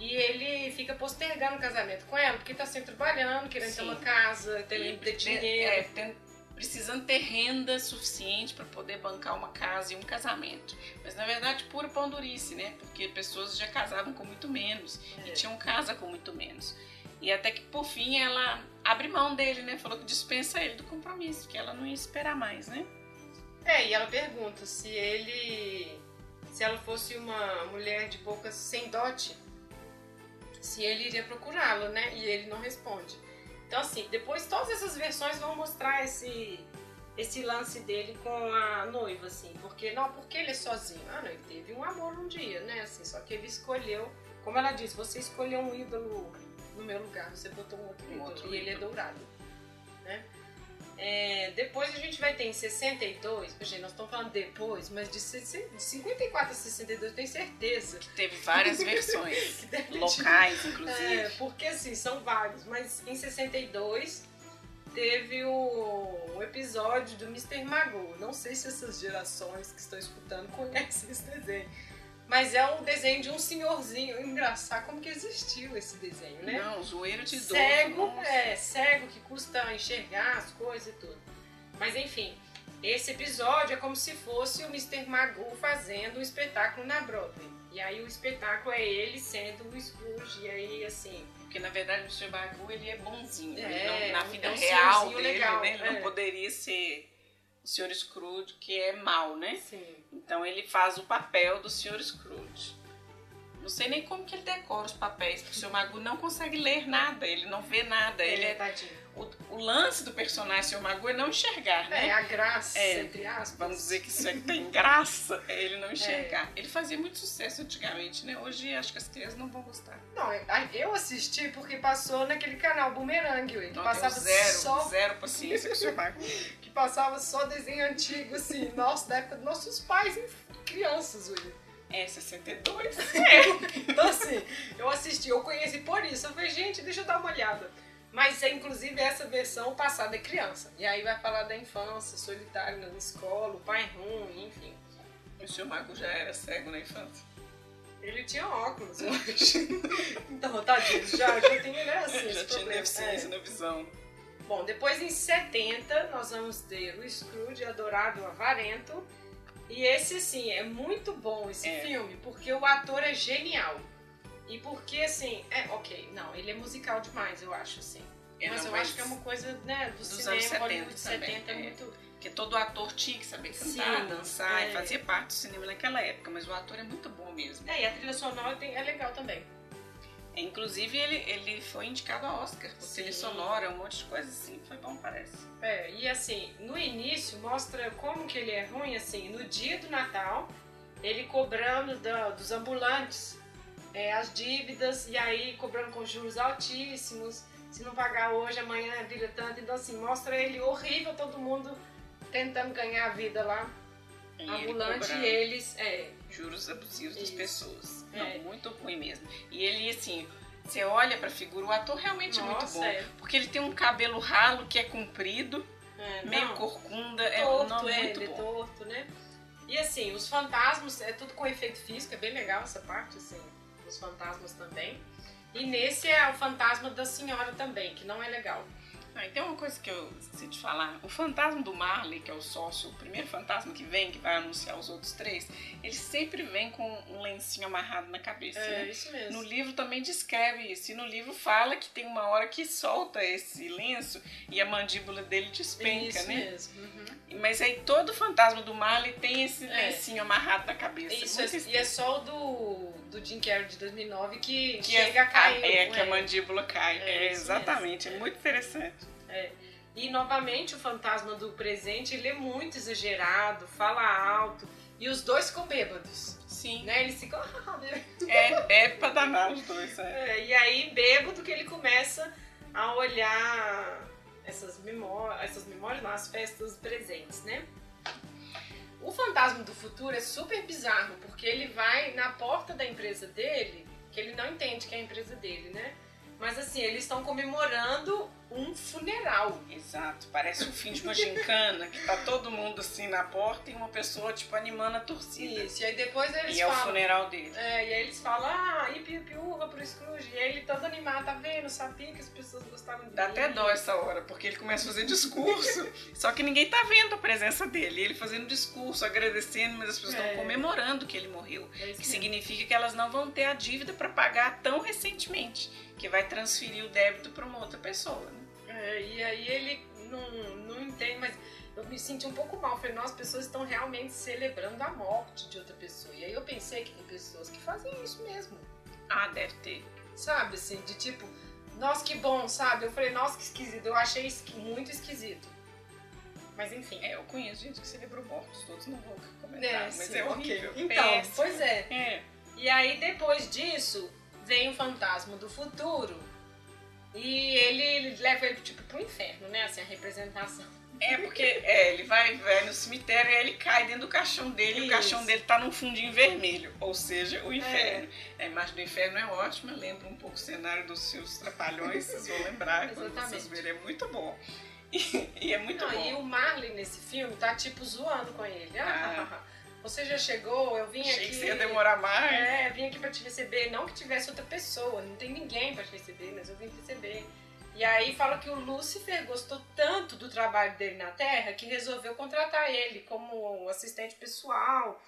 E ele fica postergando o casamento com ela, porque tá sempre trabalhando, querendo ter Sim. uma casa, ter, ter dinheiro. É, tem- precisando ter renda suficiente para poder bancar uma casa e um casamento. Mas na verdade, pura pondurice, né? Porque pessoas já casavam com muito menos É. e tinham casa com muito menos. E até que por fim ela abre mão dele, né? Falou que dispensa ele do compromisso, que ela não ia esperar mais, né? É, e ela pergunta se ele. Se ela fosse uma mulher de boca sem dote, se ele iria procurá-la, né? E ele não responde. Então, assim, depois todas essas versões vão mostrar esse, esse lance dele com a noiva, assim. Porque, não, porque ele é sozinho. Ah, não, ele teve um amor um dia, né? Assim, só que ele escolheu, como ela disse, você escolheu um ídolo no meu lugar, você botou um outro Um ídolo. outro e ele é dourado, né? É, depois a gente vai ter em 62, gente, nós estamos falando depois, mas de 60 de 54 a 62 eu tenho certeza Que teve várias versões. ter locais, inclusive. é, porque assim, são vários, mas em 62 teve o, o episódio do Mr. Magoo. Não sei se essas gerações que estão escutando conhecem esse desenho. Mas é um desenho de um senhorzinho. Engraçado como que existiu esse desenho, né? Não, zoeiro de idoso. cego, nossa. é, cego que custa enxergar as coisas e tudo. Mas enfim, esse episódio é como se fosse o Mr. Magoo fazendo um espetáculo na Broadway. E aí o espetáculo é ele sendo o Scrooge, e aí assim. Porque na verdade o Sr. Bagu ele é bonzinho. É, ele não- na um- vida é um real dele, legal, né? Ele é. não poderia ser o Sr. Scrooge, que é mal, né? Sim. Então ele faz o papel do Sr. Scrooge. Não sei nem como que ele decora os papéis, porque o Sr. Magu não consegue ler nada, ele não vê nada. Ele é tadinho. O, o lance do personagem Sr. Magoo é não enxergar, né? É, a graça, É, entre aspas. Vamos dizer que isso aí tem graça, é ele não enxergar. Ele fazia muito sucesso antigamente, né? Hoje acho que as crianças não vão gostar. Não, eu assisti porque passou naquele canal Boomerang, ué, que Não, passava zero, só zero paciência com o Sr. Que passava só desenho antigo, assim, nossa, da época dos nossos pais e crianças, ué. É, 62. Então, assim, eu assisti, eu conheci por isso. Eu falei, gente, deixa eu dar uma olhada. Mas, é, inclusive, essa versão passada é criança. E aí vai falar da infância, solitário na escola, o pai ruim, enfim. O Sr. Magoo já era cego na infância. Ele tinha óculos, eu acho. então, tadinho, já, já tem, né, assim, já tinha deficiência É. na visão. Bom, depois em 70 nós vamos ter o Scrooge Adorado Avarento. E esse, assim, é muito bom esse É. filme, porque o ator é genial. E porque, assim, é, ok, não, ele é musical demais, eu acho, assim. É, mas não, eu mas acho que é uma coisa, né, do dos cinema, anos 70 Hollywood também, 70 é é. muito... Porque todo ator tinha que saber cantar, Sim, dançar, é. e fazia parte do cinema naquela época, mas o ator é muito bom mesmo. É, e a trilha sonora é legal também. É, Inclusive, ele, ele foi indicado a Oscar por trilha Sim. sonora, um monte de coisa assim, foi bom, parece. É, e assim, no início mostra como que ele é ruim, assim, no dia do Natal, ele cobrando da- dos ambulantes é, as dívidas, e aí cobrando com juros altíssimos, se não pagar hoje, amanhã vira tanto, então assim, mostra ele horrível, todo mundo tentando ganhar a vida lá, E ele ambulante, cobrando e eles, é, juros abusivos das Isso. pessoas. É. Não, muito ruim mesmo. E ele, assim, você olha pra figura, o ator realmente é muito Nossa, bom. é. Porque ele tem um cabelo ralo que é comprido, é, meio não. corcunda, é, torto, é, muito ele é bom. torto, né? E assim, os fantasmas, é tudo com efeito físico, é bem legal essa parte, assim, fantasmas também. E nesse é o fantasma da senhora também, que não é legal. Ah, e tem uma coisa que eu esqueci de falar. O fantasma do Marley, que é o sócio, o primeiro fantasma que vem, que vai anunciar os outros três, ele sempre vem com um lencinho amarrado na cabeça, né? isso mesmo. No livro também descreve isso. E no livro fala que tem uma hora que solta esse lenço e a mandíbula dele despenca, isso né? mesmo. uhum. Mas aí todo fantasma do Marley tem esse É. lencinho amarrado na cabeça. Isso, é, e é só o do, do Jim Carrey de 2009 que, que chega a cair. É, que a é. mandíbula cai. É, É, exatamente. É muito interessante. E novamente o fantasma do presente, ele é muito exagerado, fala alto. E os dois ficam bêbados, Sim. né? Eles ficam... É, é pra danar os dois. É. É, e aí, bêbado, que ele começa a olhar essas memórias, essas memórias, não, as festas presentes, né? O fantasma do futuro é super bizarro, porque ele vai na porta da empresa dele, que ele não entende que é a empresa dele, né? Mas assim, eles estão comemorando um funeral. Exato. Parece o fim de uma gincana, que tá todo mundo assim na porta e uma pessoa, tipo, animando a torcida. Isso, e aí depois eles E é o falam. funeral dele. É, e aí eles falam, ah, ipi urra pro Scrooge. E aí ele todo animado, tá vendo? Sabia que as pessoas gostavam de Dá até dó essa hora, porque ele começa a fazer discurso, só que ninguém tá vendo a presença dele. Ele fazendo discurso, agradecendo, mas as pessoas estão É. comemorando que ele morreu. É Que significa que elas não vão ter a dívida pra pagar tão recentemente, que vai transferir o débito pra uma outra pessoa. Né? É, e aí ele não, não entende, mas eu me senti um pouco mal. Falei, nossa, as pessoas estão realmente celebrando a morte de outra pessoa. E aí eu pensei que tem pessoas que fazem isso mesmo. Ah, deve ter. Sabe, assim, de tipo, nossa, que bom, sabe? Eu falei, nossa, que esquisito. Eu achei muito esquisito. Mas enfim. É, eu conheço gente que celebrou mortos, todos não vou comentar, É, mas sim, é ok. horrível. Então, péssimo. pois é. É. E aí, depois disso, vem o fantasma do futuro. E ele, leva ele, tipo, pro inferno, né? Assim, a representação. É porque é, ele vai, vai no cemitério e ele cai dentro do caixão dele e o Isso. caixão dele tá num fundinho vermelho, ou seja, o inferno. A imagem do inferno é ótima, lembra um pouco o cenário dos seus trapalhões, vocês vão lembrar quando vocês Exatamente. verem, é muito bom. E, e é muito Não, bom. e o Marley nesse filme tá, tipo, zoando com ele. Ah. você já chegou, eu vim Achei aqui... que você ia demorar mais. É, vim aqui pra te receber. Não que tivesse outra pessoa, não tem ninguém pra te receber, mas eu vim te receber. E aí fala que o Lúcifer gostou tanto do trabalho dele na Terra que resolveu contratar ele como assistente pessoal.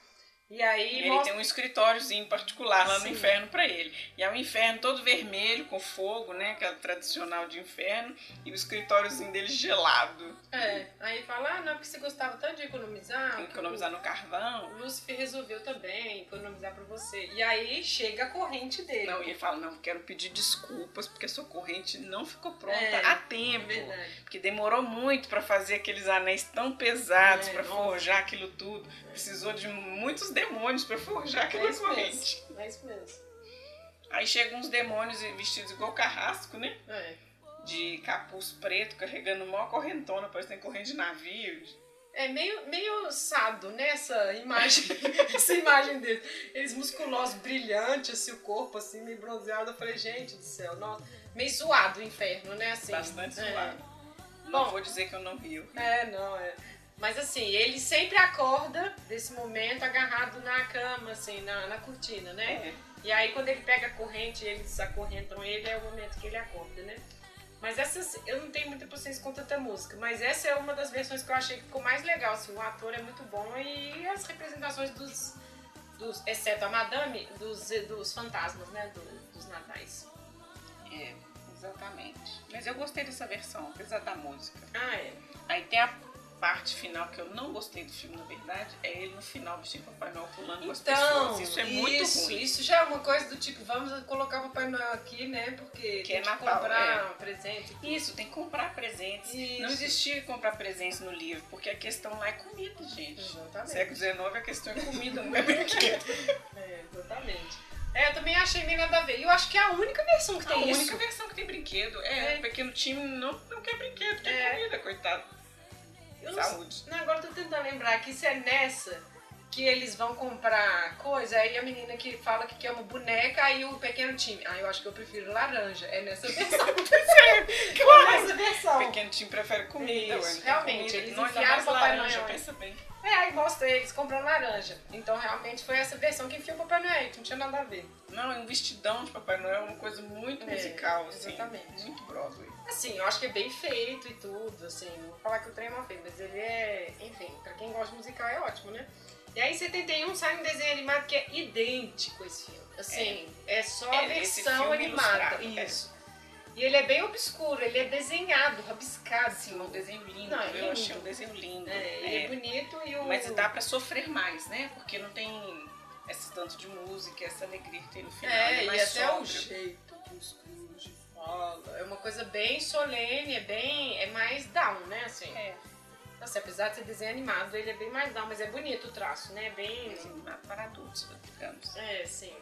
E aí E ele mostra- tem um escritóriozinho particular lá Sim. no inferno pra ele. E é um inferno todo vermelho, com fogo, né? Aquela tradicional de inferno. E o escritóriozinho dele gelado. É, aí fala, ah, não, porque você gostava tanto de economizar. Economizar no carvão. Lúcifer resolveu também economizar pra você. E aí chega a corrente dele. Não, e ele fala, não, quero pedir desculpas porque a sua corrente não ficou pronta É, a É tempo. verdade. Porque demorou muito pra fazer aqueles anéis tão pesados, É, pra nossa. forjar aquilo tudo. Precisou de muitos demônios pra forjar É aquela isso corrente. mesmo. É isso mesmo. Aí chegam uns demônios vestidos igual carrasco, né? É. De capuz preto, carregando uma correntona, parecendo corrente de navio. É meio, meio sado, né? Essa imagem, essa imagem deles. Eles musculosos, brilhantes, assim, o corpo assim, meio bronzeado. Eu falei, gente do céu, nossa. Meio zoado o inferno, né? Assim, Bastante é. suave. Não Bom. vou dizer que eu não vi. eu vi. É, não, é. Mas assim, ele sempre acorda desse momento agarrado na cama, assim, na, na cortina, né? É. E aí quando ele pega a corrente, eles acorrentam ele, é o momento que ele acorda, né? Mas essas, eu não tenho muita paciência com tanta música, mas essa é uma das versões que eu achei que ficou mais legal, assim, o ator é muito bom e as representações dos, dos exceto a madame, dos, dos fantasmas, né, do- dos natais. É, exatamente. Mas eu gostei dessa versão, apesar da música. Ah, é. Aí tem a parte final que eu não gostei do filme, na verdade, é ele no final vestindo Papai Noel pulando com as Então, pessoas. Isso é muito isso, ruim. isso já é uma coisa do tipo, vamos colocar Papai Noel aqui, né, porque Que tem é que Natal, comprar presente. Isso, tem que comprar presentes. Isso. Não existia comprar presentes no livro, porque a questão lá é comida, gente. Exatamente. Século XIX a questão é comida, não é brinquedo. É, exatamente. É, eu também achei meio nada a ver. E eu acho que é a única versão que A tem isso. única versão que tem brinquedo é, É. o pequeno time não, não quer brinquedo, quer É. comida, coitado. Eu Saúde. Não, agora eu tô tentando lembrar que se é nessa que eles vão comprar coisa, aí a menina que fala que quer uma boneca, aí o pequeno time. Ah, eu acho que eu prefiro laranja. É nessa versão. é nessa versão. O pequeno time prefere comida, Isso, realmente, comida. eles enfiaram o Papai laranja, Noel, pensa bem. É, aí mostra eles comprando laranja. Então realmente foi essa versão que enfiou o Papai Noel, que não tinha nada a ver. Não, é um vestidão de Papai Noel, uma coisa muito É, musical, assim. exatamente. Muito Broadway. Assim, eu acho que é bem feito e tudo, assim, não vou falar que o trem é mal feito, mas ele é, enfim, pra quem gosta de musical é ótimo, né? E aí em 71 sai um desenho animado que é idêntico a esse filme. Assim, é, só a É, versão animada. ilustrado, é. Isso. E ele é bem obscuro, ele é desenhado, rabiscado. Assim, um desenho lindo, Não, é eu lindo. achei um desenho lindo. É, ele é bonito e o. Mas dá pra sofrer mais, né? Porque não tem esse tanto de música, essa alegria que tem no final. É, é e até o sóbrio. jeito o Scrooge fala. É uma coisa bem solene, é bem. é mais down, né? Assim. É, Nossa, apesar de ser desenho animado, ele é bem mais down, mas é bonito o traço, né? Bem. assim, para adultos, digamos. É, sim.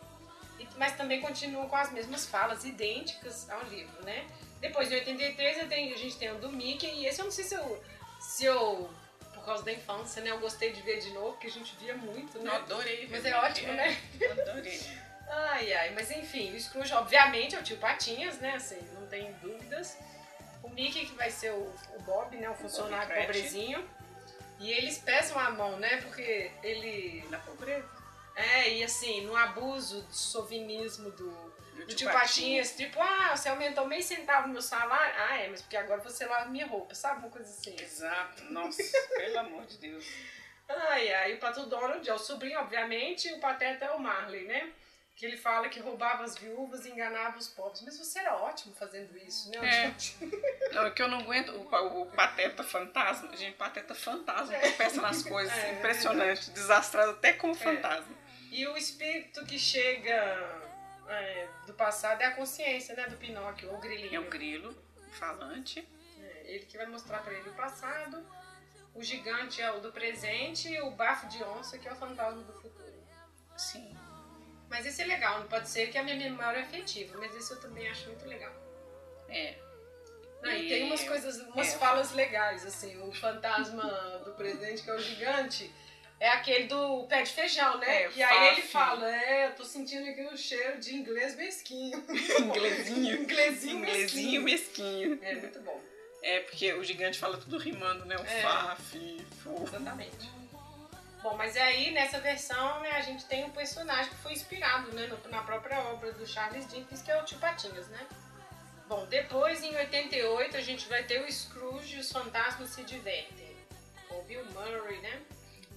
E- mas também continua com as mesmas falas idênticas ao livro, né? Depois, em 83, eu tenho- a gente tem o do Mickey, e esse eu não sei se eu, se eu, por causa da infância, né? Eu gostei de ver de novo, porque a gente via muito, Eu né? adorei. Mas é ótimo, né? Adorei. Ai, ai, mas enfim, o Scrooge, obviamente, é o tio Patinhas, né? Assim, não tem dúvidas. O Mickey, que vai ser o, o Bob, né? O funcionário Cratchit. pobrezinho. E eles pesam a mão, né? Porque ele. Na pobreza. É, e assim, no abuso do sovinismo do, Do do tio Patinhas, tipo, ah, você aumentou meio centavo no meu salário. Ah, é, mas porque agora você lava minha roupa, sabe? Uma coisa assim. Exato. Nossa, pelo amor de Deus. Ai, ai, o Pato Donald é o sobrinho, obviamente, e o Pateta é o Marley, né? Que ele fala que roubava as viúvas e enganava os pobres. Mas você era ótimo fazendo isso, né? É. Não, é que eu não aguento o, o Pateta Fantasma. Gente, Pateta Fantasma, que peça nas coisas. É, impressionante. Desastrado até como fantasma. E o espírito que chega é, do passado é a consciência, né? Do Pinóquio, ou o É grilinho. o grilo falante. É, ele que vai mostrar pra ele o passado. O gigante é o do presente e o bafo de onça que é o fantasma do futuro. Sim. Mas esse é legal, não pode ser que a minha memória é afetiva, mas esse eu também acho muito legal. É. Não, e E- tem umas coisas, umas é. falas legais, assim, o fantasma do presente, que é o gigante, é aquele do pé de feijão, né? É, e aí ele faf. fala, é, eu tô sentindo aqui um cheiro de inglês mesquinho. Inglesinho. Inglesinho Inglesinho mesquinho. É, muito bom. É, porque o gigante fala tudo rimando, né? O É. fa, fi, fu. Exatamente. Bom, mas aí nessa versão, né, a gente tem um personagem que foi inspirado, né, na própria obra do Charles Dickens, que é o Tio Patinhas, né? Bom, depois em 88 a gente vai ter o Scrooge e os fantasmas se divertem. O Bill Murray, né?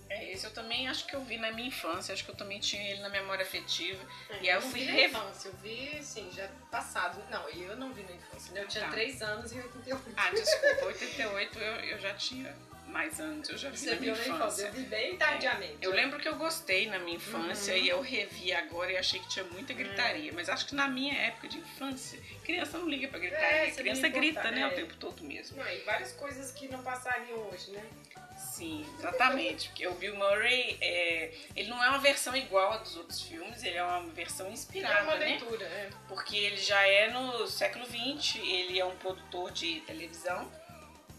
É, esse eu também acho que eu vi na minha infância, acho que eu também tinha ele na memória afetiva. É, E aí eu fui vi na rev- infância, eu vi, sim, já passado. Não, eu não vi na infância, né? Eu tinha Tá. 3 anos e 88. Ah, desculpa, 88 eu, eu já tinha mais anos, eu já vi Você na minha viu na infância, infância. eu vi bem tardiamente. Eu lembro que eu gostei na minha infância Uhum. e eu revi agora e achei que tinha muita gritaria. Mas acho que na minha época de infância, criança não liga pra gritaria. É, criança grita, importa, né, é. o tempo todo mesmo. Não, e várias coisas que não passariam hoje, né? Sim, exatamente. Porque o Bill Murray, é, ele não é uma versão igual a dos outros filmes, ele é uma versão É inspirada, uma né? leitura, é. Porque ele já é no século XX, ele é um produtor de televisão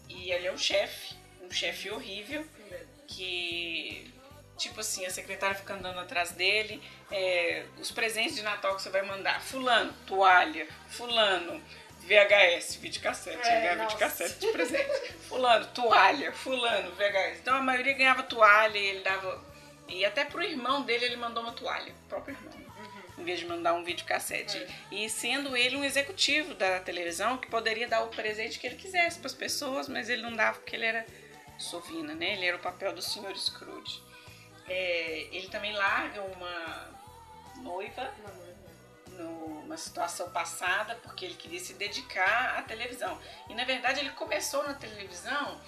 e ele é um chefe, um chefe horrível que, tipo assim, a secretária fica andando atrás dele, é, os presentes de Natal que você vai mandar, fulano, toalha, fulano, VHS, videocassete, É, é, videocassete de presente, fulano, toalha, fulano, VHS. Então a maioria ganhava toalha e ele dava... E até pro irmão dele ele mandou uma toalha, o próprio irmão em vez de mandar um videocassete. E sendo ele um executivo da televisão que poderia dar o presente que ele quisesse para as pessoas, mas ele não dava porque ele era sovina, né? Ele era o papel do Sr. Scrooge. É, ele também larga uma noiva numa situação passada porque ele queria se dedicar à televisão. E na verdade ele começou na televisão,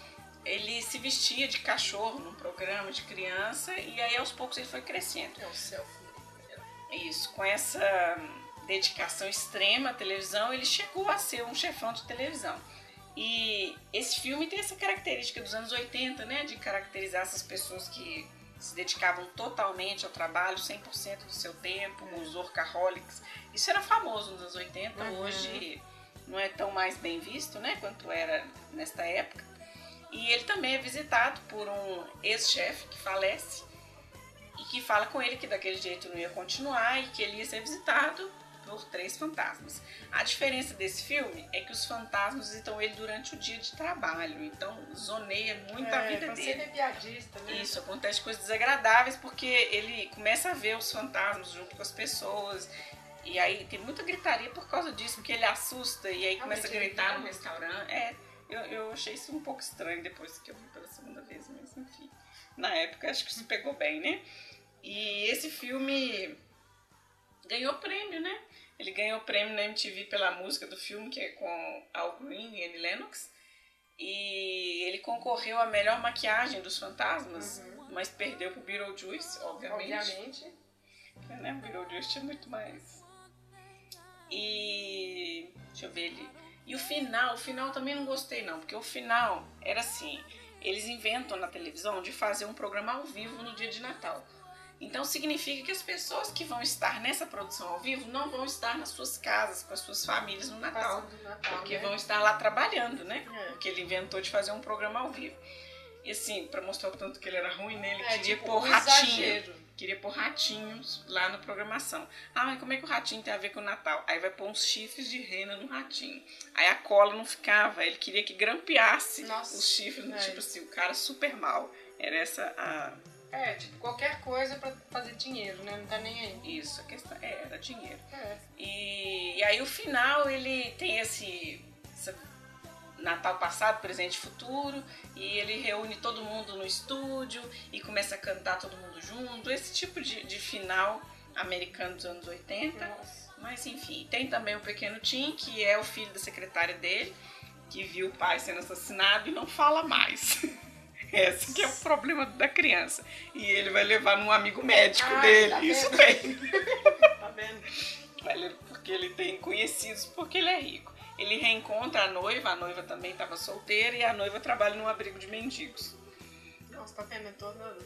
ele se vestia de cachorro num programa de criança e aí aos poucos ele foi crescendo. É o selfie. Isso, com essa dedicação extrema à televisão, ele chegou a ser um chefão de televisão. E esse filme tem essa característica dos anos 80, né? De caracterizar essas pessoas que se dedicavam totalmente ao trabalho, 100% do seu tempo, os workaholics. Isso era famoso nos anos 80, Uhum. hoje não é tão mais bem visto, né? Quanto era nesta época. E ele também é visitado por um ex-chefe que falece e que fala com ele que daquele jeito não ia continuar e que ele ia ser visitado por três fantasmas. A diferença desse filme é que os fantasmas visitam ele durante o dia de trabalho, então zoneia muito a é, vida pra dele. ser piadista, né? Isso, acontece coisas desagradáveis porque ele começa a ver os fantasmas junto com as pessoas. E aí tem muita gritaria por causa disso, porque ele assusta e aí começa a gritar no muito. restaurante. É, eu, eu achei isso um pouco estranho depois que eu vi pela segunda vez, mas enfim. Na época acho que isso pegou bem, né? E esse filme ganhou prêmio, né? Ele ganhou prêmio na MTV pela música do filme, que é com Al Green e Annie Lennox. E ele concorreu à melhor maquiagem dos fantasmas, mas perdeu pro Beetlejuice, obviamente. Obviamente. Porque, né, o Beetlejuice tinha muito mais. E. Deixa eu ver ele. E o final, o final também não gostei não, porque o final era assim, eles inventam na televisão de fazer um programa ao vivo no dia de Natal. Então significa que as pessoas que vão estar nessa produção ao vivo não vão estar nas suas casas, com as suas famílias no Natal. Natal, Porque né? vão estar lá trabalhando, né? É. Porque ele inventou de fazer um programa ao vivo. E assim, pra mostrar o tanto que ele era ruim, né? Ele É, queria tipo, pôr um ratinho. exagero. Queria pôr ratinhos lá na programação. Ah, mas como é que o ratinho tem a ver com o Natal? Aí vai pôr uns chifres de rena no ratinho. Aí a cola não ficava, ele queria que grampeasse Nossa. os chifres, É. tipo assim, o cara super mal. Era essa a. É, tipo, qualquer coisa pra fazer dinheiro, né? Não tá nem aí. Isso, a questão. É, era dinheiro. É. E, e aí o final ele tem esse, essa Natal passado, presente e futuro, e ele reúne todo mundo no estúdio e começa a cantar todo mundo junto. Esse tipo de, de final americano dos anos 80. Nossa. Mas enfim, tem também o pequeno Tim, que é o filho da secretária dele, que viu o pai sendo assassinado e não fala mais. Esse que é o problema da criança. E ele vai levar num amigo médico dele. tá Isso tem. Tá vendo? Vai levar- Porque ele tem conhecidos, porque ele é rico. Ele reencontra a noiva, a noiva também estava solteira e a noiva trabalha num abrigo de mendigos. Nossa, tá vendo? É toda, ela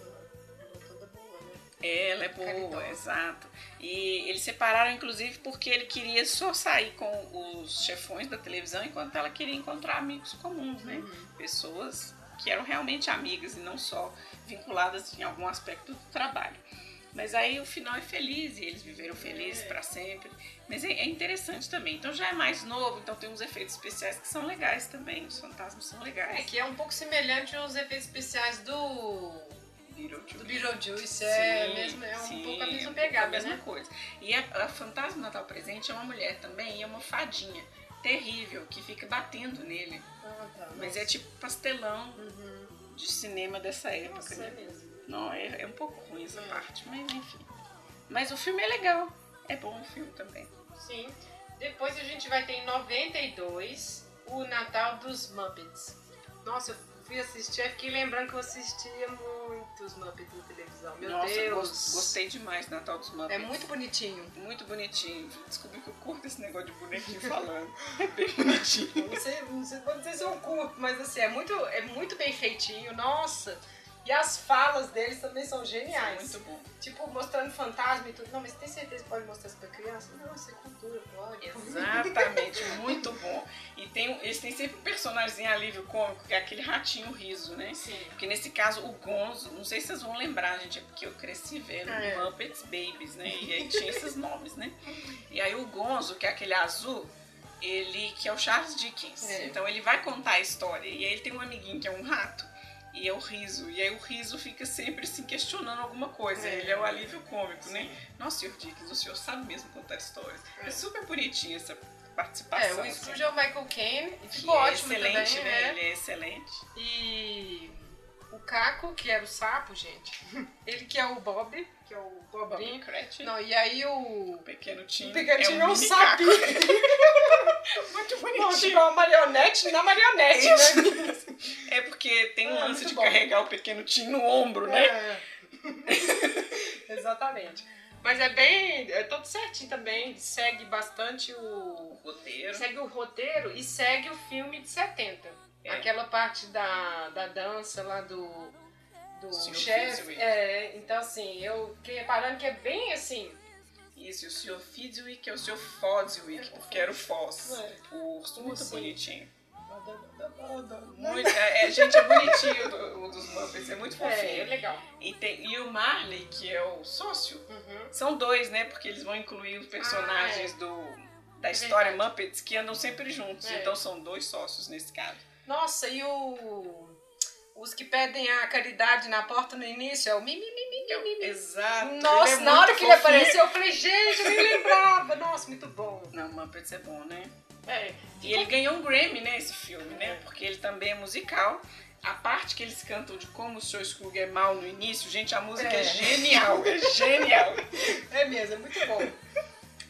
é toda boa, né? Ela é boa, Caridosa. exato. E eles separaram, inclusive, porque ele queria só sair com os chefões da televisão, enquanto ela queria encontrar amigos comuns, né? Pessoas que eram realmente amigas e não só vinculadas em algum aspecto do trabalho. Mas aí o final é feliz e eles viveram felizes para sempre. Mas é, é interessante também. Então já é mais novo, então tem uns efeitos especiais que são legais também. Os fantasmas são legais. É que é um pouco semelhante aos efeitos especiais do, Beetlejuice. do Beetlejuice. É, Sim, mesmo, é um sim, pouco a mesma é pegada, a mesma né? coisa. E a, a Fantasma Natal Presente é uma mulher também, e é uma fadinha terrível que fica batendo nele. Ah, tá, Mas nossa. é tipo pastelão Uhum. de cinema dessa época, Nossa, né? é mesmo. Não, é, é um pouco ruim essa parte, mas enfim. Mas o filme é legal. É bom o filme também. Sim. Depois a gente vai ter em 92 o Natal dos Muppets. Nossa, eu fui assistir, fiquei lembrando que eu assistia muitos Muppets na televisão. Meu Nossa, eu Deus. gos- gostei demais do Natal dos Muppets. É muito bonitinho. Muito bonitinho. Descobri que eu curto esse negócio de bonequinho falando. É bem bonitinho. Não sei, não sei, sei se eu curto, mas assim, é muito, é muito bem feitinho, nossa. E as falas deles também são geniais. Muito bom. Tipo, mostrando fantasma e tudo. Não, mas tem certeza que pode mostrar isso pra criança? Não, isso é cultura, pode. Exatamente, muito bom. E tem, eles têm sempre um personagem alívio cômico, que é aquele ratinho riso, né? Sim. Porque nesse caso, o Gonzo, não sei se vocês vão lembrar, gente, é porque eu cresci vendo É. Muppets Babies, né? E aí tinha esses nomes, né? E aí o Gonzo, que é aquele azul, ele que é o Charles Dickens. É. Então ele vai contar a história. E aí ele tem um amiguinho que é um rato. E é o riso. E aí o riso fica sempre se questionando alguma coisa. É. Ele é o alívio cômico, né? Nossa, senhor Dickens, o senhor sabe mesmo contar histórias. É, É. super bonitinha essa É, participação. o assim. Scrooge é o Michael Caine. E Que ficou é ótimo excelente, também, né? né? Ele é excelente. E o Caco, que era o sapo, gente. Ele que é o Bob, que é o Bobinho. Cratchit, Não, e aí o... o pequeno Tim. O Pequenininho é um mini sapinho. caco. Muito Não, bonitinho. tipo uma marionete na marionete, né? É porque tem um Ah, lance muito de bom. carregar o pequeno Tim no ombro, né? É. Exatamente. Mas é bem. É todo certinho também. Segue bastante o. O roteiro. Segue o roteiro e segue o filme de 70. É. Aquela parte da, da dança lá do. Do Sr. chefe. É, então assim, eu fiquei reparando que é bem assim. Isso, e o Sr. Fidswick é o Sr. Fodswick, porque era o Foz. É. O urso muito Sim. bonitinho. Muito, é, é, gente, é bonitinho do- o dos Muppets, é muito É, é fofinho. legal. E, tem, e o Marley, que é o sócio, Uhum. são dois, né? Porque eles vão incluir os personagens do, da É história verdade. Muppets que andam sempre juntos. É. Então são dois sócios nesse caso. Nossa, e o. Os que pedem a caridade na porta no início é o mimi, mimi, mimi, mimi. Exato. Nossa, ele é na hora muito que ele fofinho. apareceu, eu falei, gente, eu nem lembrava. Nossa, muito bom. Não, Muppets é bom, né? É, E ele ganhou um Grammy, né, esse filme, né? Porque ele também é musical. A parte que eles cantam de como o Sr. Scrooge é mal no início, gente, a música é, É. genial, é genial. é mesmo, é muito bom.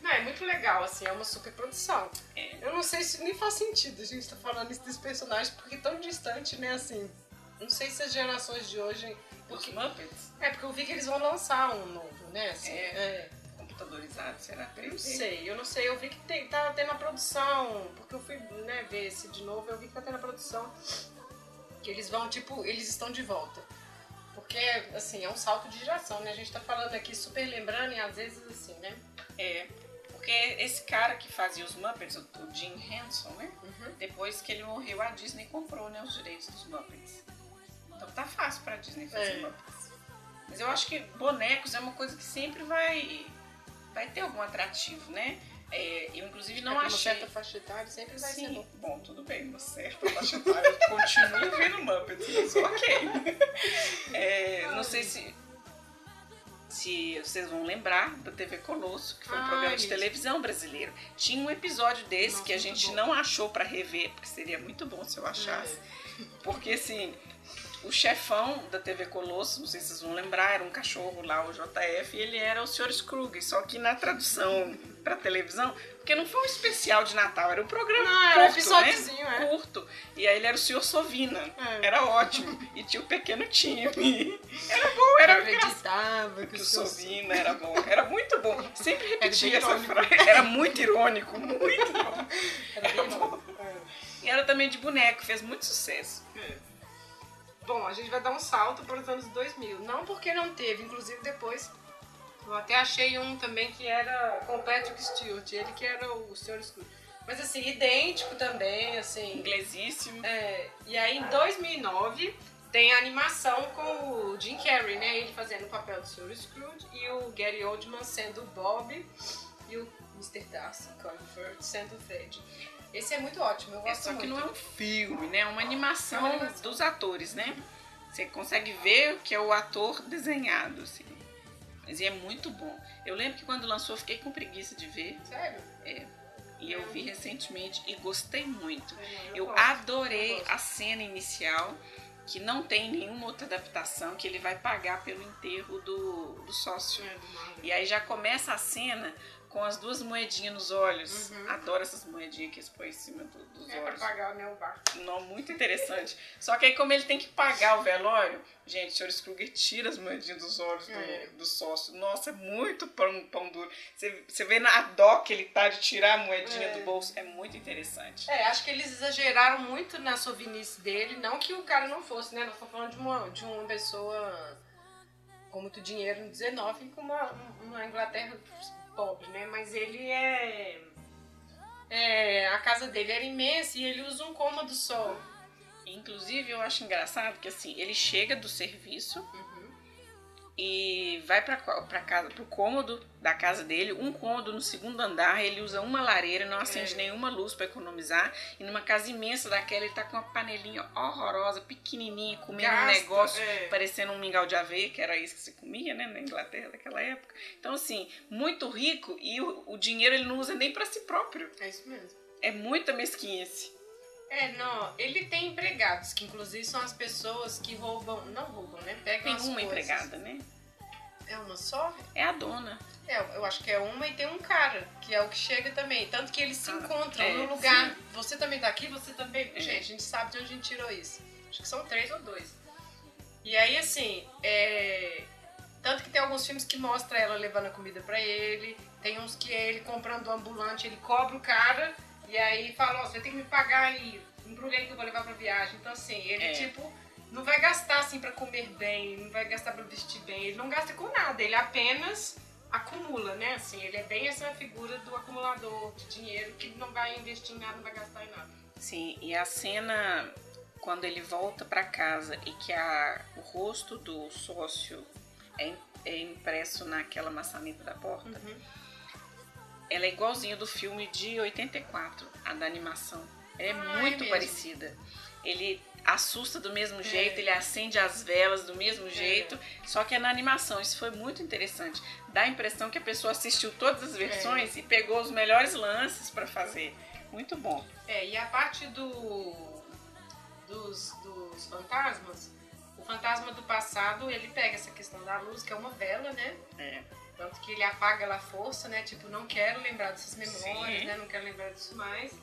Não, é muito legal, assim, é uma super produção. É. Eu não sei se nem faz sentido a gente tá falando isso desse personagem, porque tão distante, né, assim. Não sei se as gerações de hoje. Os Porque, Muppets, é, porque eu vi que eles vão lançar um novo, né? Assim, É. é. computadorizados, será? Eu não 3D? sei, eu não sei. Eu vi que tem, tá tendo a produção, porque eu fui né, ver esse de novo, eu vi que tá tendo a produção. Que eles vão, tipo, eles estão de volta. Porque, assim, é um salto de geração, né? A gente tá falando aqui super lembrando e às vezes assim, né? É, porque esse cara que fazia os Muppets, o o Jim Henson, né? Uhum. Depois que ele morreu, a Disney comprou né, os direitos dos Muppets. Então tá fácil pra Disney fazer É. Muppets. Mas eu acho que bonecos é uma coisa que sempre vai, vai ter algum atrativo, né? É, eu inclusive não Pra uma achei. certa faixa etária sempre vai ser Sim, bom. bom, tudo bem, uma certa faixa etária. Eu continuo vendo Muppets, mas ok. É, não sei se, se vocês vão lembrar da TV Colosso, que foi um Ah, programa de televisão brasileiro. Tinha um episódio desse Nossa, que a gente bom. não achou pra rever, porque seria muito bom se eu achasse. É. Porque assim, o chefão da TV Colosso, não sei se vocês vão lembrar, era um cachorro lá, o JF, e ele era o Sr. Scrooge, só que na tradução pra televisão, porque não foi um especial de Natal, era um programa Não, era um curto, episódiozinho, né? é. Curto. E aí ele era o Sr. Sovina. É. Era ótimo. E tinha o pequeno time. Era bom, era acreditava que Que o Sovina era bom. Era muito bom. Sempre repetia essa frase. Era muito irônico, muito bom. era bem bom. É. E era também de boneco, fez muito sucesso. Bom, a gente vai dar um salto para os anos 2000. Não porque não teve, inclusive depois eu até achei um também que era com Patrick Stewart, ele que era o Sr. Scrooge. Mas assim, idêntico também, assim. Inglesíssimo. É, e aí em 2009 tem a animação com o Jim Carrey, né? Ele fazendo o papel do Sr. Scrooge e o Gary Oldman sendo o Bob e o Mr. Darcy Comfort sendo o Fred. Esse é muito ótimo, eu É gosto só que muito. não é um filme, né? É uma animação, É uma animação. dos atores, né? Você consegue ver que é o ator desenhado, assim. Mas é muito bom. Eu lembro que quando lançou eu fiquei com preguiça de ver. Sério? E eu vi recentemente e gostei muito. É, Eu adorei eu a cena inicial que não tem nenhuma outra adaptação, que ele vai pagar pelo enterro do, do sócio. É. E aí já começa a cena com as duas moedinhas nos olhos. Uhum. Adoro essas moedinhas que eles põem em cima do- dos É pra olhos. pagar né, o bar. Não, muito interessante. Só que aí, como ele tem que pagar o velório, gente, o senhor Kruger tira as moedinhas dos olhos do, É. do sócio. Nossa, é muito pão, pão duro. Você, você vê na dó que ele tá de tirar a moedinha É. do bolso. É muito interessante. É, acho que eles exageraram muito na sovinice dele. Não que o cara não fosse, né? Nós estamos falando de uma, de uma pessoa com muito dinheiro no 19 com uma, uma Inglaterra pobre, né? Mas ele é. é, A casa dele era imensa e ele usa um cômodo só. Inclusive, eu acho engraçado que assim, ele chega do serviço Uhum. E vai pra casa, pro cômodo da casa dele, um cômodo no segundo andar, ele usa uma lareira, não acende É. nenhuma luz pra economizar, e numa casa imensa daquela ele tá com uma panelinha horrorosa, pequenininha, comendo um Gasta, negócio é. parecendo um mingau de aveia, que era isso que se comia, né, na Inglaterra daquela época. Então assim, muito rico e o, o dinheiro ele não usa nem pra si próprio. É isso mesmo. É muita mesquinhice. É, não, ele tem empregados, que inclusive são as pessoas que roubam, não roubam, né? Pegam Tem uma coisas. empregada, né? É uma só? É a dona. É, eu acho que é uma e tem um cara, que é o que chega também. Tanto que eles se Ah, encontram é, no lugar. sim. Você também tá aqui, você também. É. Gente, a gente sabe de onde a gente tirou isso. Acho que são três ou dois. E aí, assim, é. Tanto que tem alguns filmes que mostra ela levando a comida pra ele. Tem uns que é ele comprando um ambulante, ele cobra o cara e aí fala, ó, você tem que me pagar aí, embrulhei que eu vou levar pra viagem. Então, assim, ele, É. tipo, não vai gastar, assim, pra comer bem, não vai gastar pra vestir bem. Ele não gasta com nada, ele apenas acumula, né? Assim, ele é bem essa figura do acumulador de dinheiro que não vai investir em nada, não vai gastar em nada. Sim, e a cena quando ele volta pra casa e que a, o rosto do sócio é, é impresso naquela maçaneta da porta, ela é igualzinha do filme de 84, a da animação. É Ah, é muito mesmo? parecida. Ele assusta do mesmo É. jeito, ele acende as velas do mesmo jeito, só que é na animação. Isso foi muito interessante. Dá a impressão que a pessoa assistiu todas as versões e pegou os melhores lances pra fazer. Muito bom. É, e a parte do dos, dos fantasmas, o fantasma do passado, ele pega essa questão da luz, que é uma vela, né? É. Tanto que ele apaga ela à força, né? Tipo, não quero lembrar dessas memórias, Sim. né? Não quero lembrar disso mais.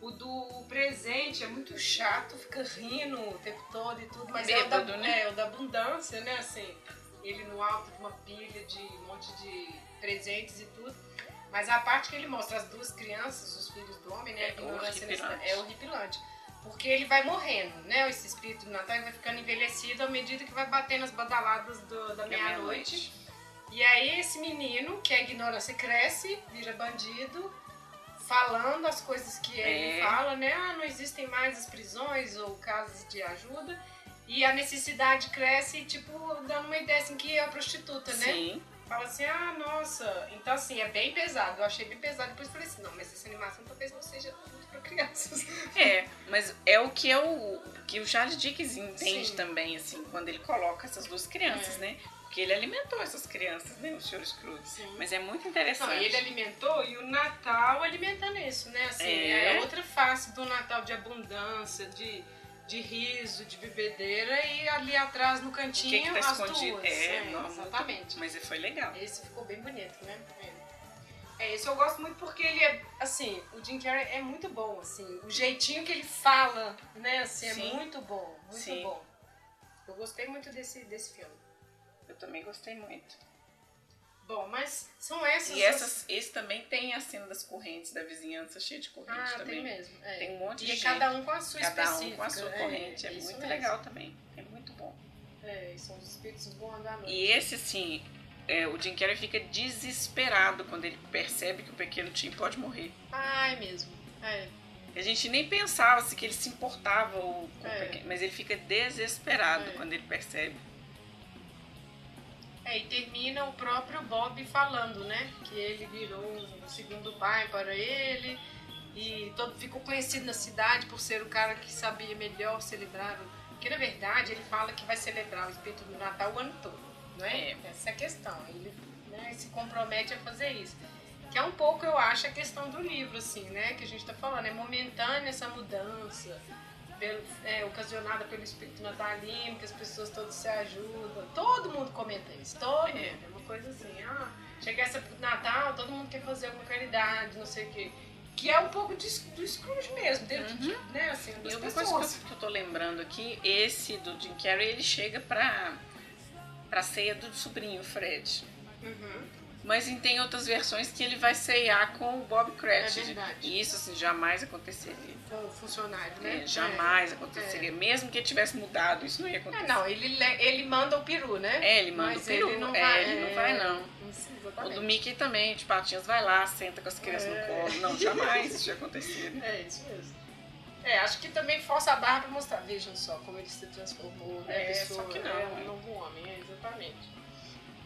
O do presente é muito chato, fica rindo o tempo todo e tudo, mas é o, da, Bêbado, né? é o da abundância, né? Assim, ele no alto de uma pilha de um monte de presentes e tudo. Mas a parte que ele mostra as duas crianças, os filhos do homem, né? É a horripilante. é horripilante. Porque ele vai morrendo, né? Esse espírito do Natal vai ficando envelhecido à medida que vai batendo as badaladas do- da Da meia-noite. E aí esse menino, que a ignorância cresce, vira bandido, falando as coisas que ele É. fala, né? Ah, não existem mais as prisões ou casas de ajuda. E a necessidade cresce, tipo, dando uma ideia assim que é a prostituta, né? Sim. Fala assim, ah, nossa. Então, assim, é bem pesado. Eu achei bem pesado. Depois falei assim, não, mas essa animação talvez não seja muito pra crianças. É, mas é o que é o que o Charles Dickens entende Sim. também, assim, quando ele coloca essas duas crianças, É. né? Porque ele alimentou essas crianças, né? O Sr. Scrooge. Sim. Mas é muito interessante. Não, ele alimentou e o Natal alimentando isso, né? Assim, É. é, outra face do Natal de abundância, de, de riso, de bebedeira e ali atrás no cantinho que, que tá as escondido? duas. É, É, não, muito- exatamente. Mas foi legal. Esse ficou bem bonito, né? É. é, esse eu gosto muito porque ele é, assim, o Jim Carrey é muito bom, assim, o jeitinho que ele fala, né, assim, é Sim. muito bom, muito Sim. bom. Eu gostei muito desse, desse filme. Eu também gostei muito. Bom, mas são essas E as- essas, esse também tem a cena das correntes, da vizinhança cheia de corrente Ah, também. tem mesmo. é. Tem um monte e de é gente. cada um com a sua Cada um específica. com a sua é, corrente. É, isso muito mesmo. legal também. É muito bom. É, e são os espíritos voando à noite. E esse, assim, é, o Jim Carrey fica desesperado quando ele percebe que o pequeno Tim pode morrer. Ai, mesmo. É. A gente nem pensava se que ele se importava, ou, com o É. pequeno, mas ele fica desesperado É. quando ele percebe. É, e termina o próprio Bob falando, né? Que ele virou um segundo pai para ele. E todo ficou conhecido na cidade por ser o cara que sabia melhor celebrar. Porque na verdade ele fala que vai celebrar o espírito do Natal o ano todo. Não é? É. Essa é a questão. Ele né, se compromete a fazer isso. Que é um pouco, eu acho, a questão do livro, assim, né? Que a gente tá falando. É momentânea essa mudança. Pelo- é, ocasionada pelo espírito natalino, que as pessoas todas se ajudam. Todo mundo comenta isso, todo É. mundo. É uma coisa assim, ah, chega essa Natal, todo mundo quer fazer alguma caridade, não sei o quê. Que é um pouco de, do Scrooge mesmo, dentro de, né, assim, das E uma coisa pessoas. que eu, que eu tô lembrando aqui, esse do Jim Carrey, ele chega pra, pra ceia do sobrinho Fred. Uhum. Mas em- tem outras versões que ele vai ceiar com o Bob Cratchit. É verdade. E isso, assim, jamais aconteceria. Com o funcionário, né? É, jamais É. aconteceria. Mesmo que ele tivesse mudado, isso não ia É, acontecer. não, ele, le- ele manda o peru, né? É, ele manda Mas o peru. Ele não É, vai, ele não é, vai, não. O do Mickey também, de Patinhas, vai lá, senta com as crianças É. no colo. Não, jamais isso ia acontecer. né? É, isso mesmo. É, acho que também força a barra pra mostrar. Vejam só como ele se transformou, né? É, pessoa, só que não, É né? um novo homem, é, exatamente.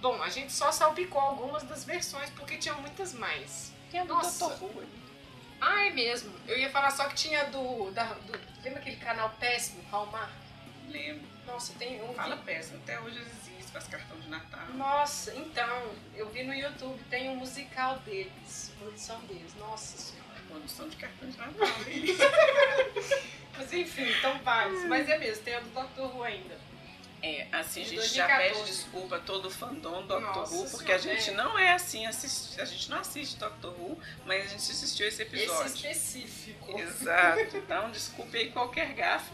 Bom, a gente só salpicou algumas das versões porque tinham muitas mais. Tem a do Nossa. Dr. Who. Ah, é mesmo. Eu ia falar só que tinha do. Da, do lembra aquele canal péssimo, Hallmark? Lembro. Nossa, tem um. Fala péssimo, até hoje existe, faz cartão de Natal. Nossa, então, eu vi no YouTube, tem um musical deles, produção deles. Nossa senhora. Produção de cartão de Natal. Mas enfim, então vários. Mas é mesmo, tem a do Dr. Who ainda. É, assim, a gente já 2014. pede desculpa a todo o fandom do Doctor Nossa Who, porque a gente é. não é assim, assiste, a gente não assiste Doctor Who, mas a gente assistiu esse episódio. Esse específico. Exato. Então, desculpe aí qualquer gafe.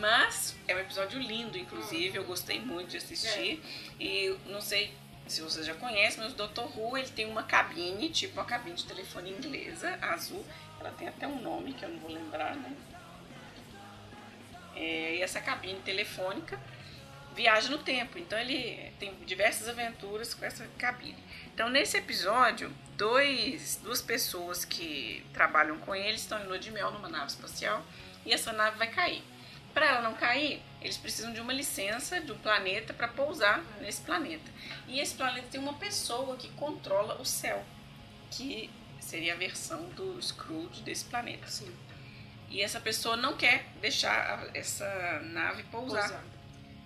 Mas é um episódio lindo, inclusive. Eu gostei muito de assistir. E não sei se você já conhece, mas o Dr. Who ele tem uma cabine, tipo uma cabine de telefone inglesa, azul. Ela tem até um nome que eu não vou lembrar, né? É, e essa cabine telefônica viaja no tempo. Então ele tem diversas aventuras com essa cabine. Então nesse episódio, dois, duas pessoas que trabalham com ele estão em lua de mel numa nave espacial e essa nave vai cair. Para ela não cair, eles precisam de uma licença de um planeta para pousar nesse planeta. E esse planeta tem uma pessoa que controla o céu, que seria a versão do Scrooge desse planeta. Sim, E essa pessoa não quer deixar essa nave pousar. pousar.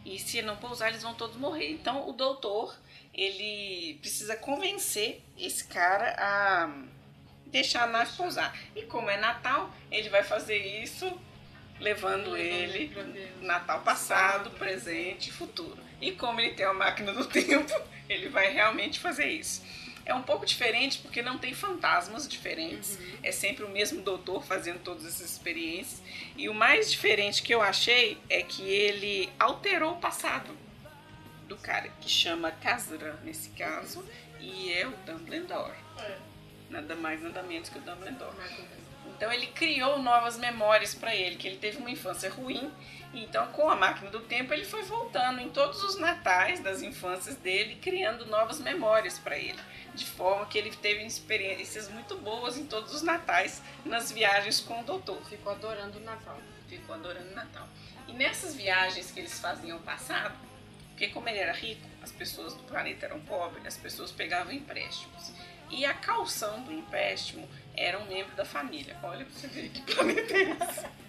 E se não pousar, eles vão todos morrer. Então o doutor, ele precisa convencer esse cara a deixar a nave pousar. E como é Natal, ele vai fazer isso levando ele Natal passado, passado. presente e futuro. E como ele tem a máquina do tempo, ele vai realmente fazer isso. É um pouco diferente porque não tem fantasmas diferentes. É sempre o mesmo doutor fazendo todas essas experiências. E o mais diferente que eu achei é que ele alterou o passado do cara, que chama Kazra nesse caso, e é o Dumbledore. É. Nada mais, nada menos que o Dumbledore. Então ele criou novas memórias para ele, que ele teve uma infância ruim. Então, com a máquina do tempo, ele foi voltando em todos os natais das infâncias dele, criando novas memórias para ele, de forma que ele teve experiências muito boas em todos os natais nas viagens com o doutor. Ficou adorando o Natal. Ficou adorando o Natal. E nessas viagens que eles faziam ao passado, porque como ele era rico, as pessoas do planeta eram pobres, as pessoas pegavam empréstimos. E a calção do empréstimo era um membro da família. Olha pra você ver que planeta é esse.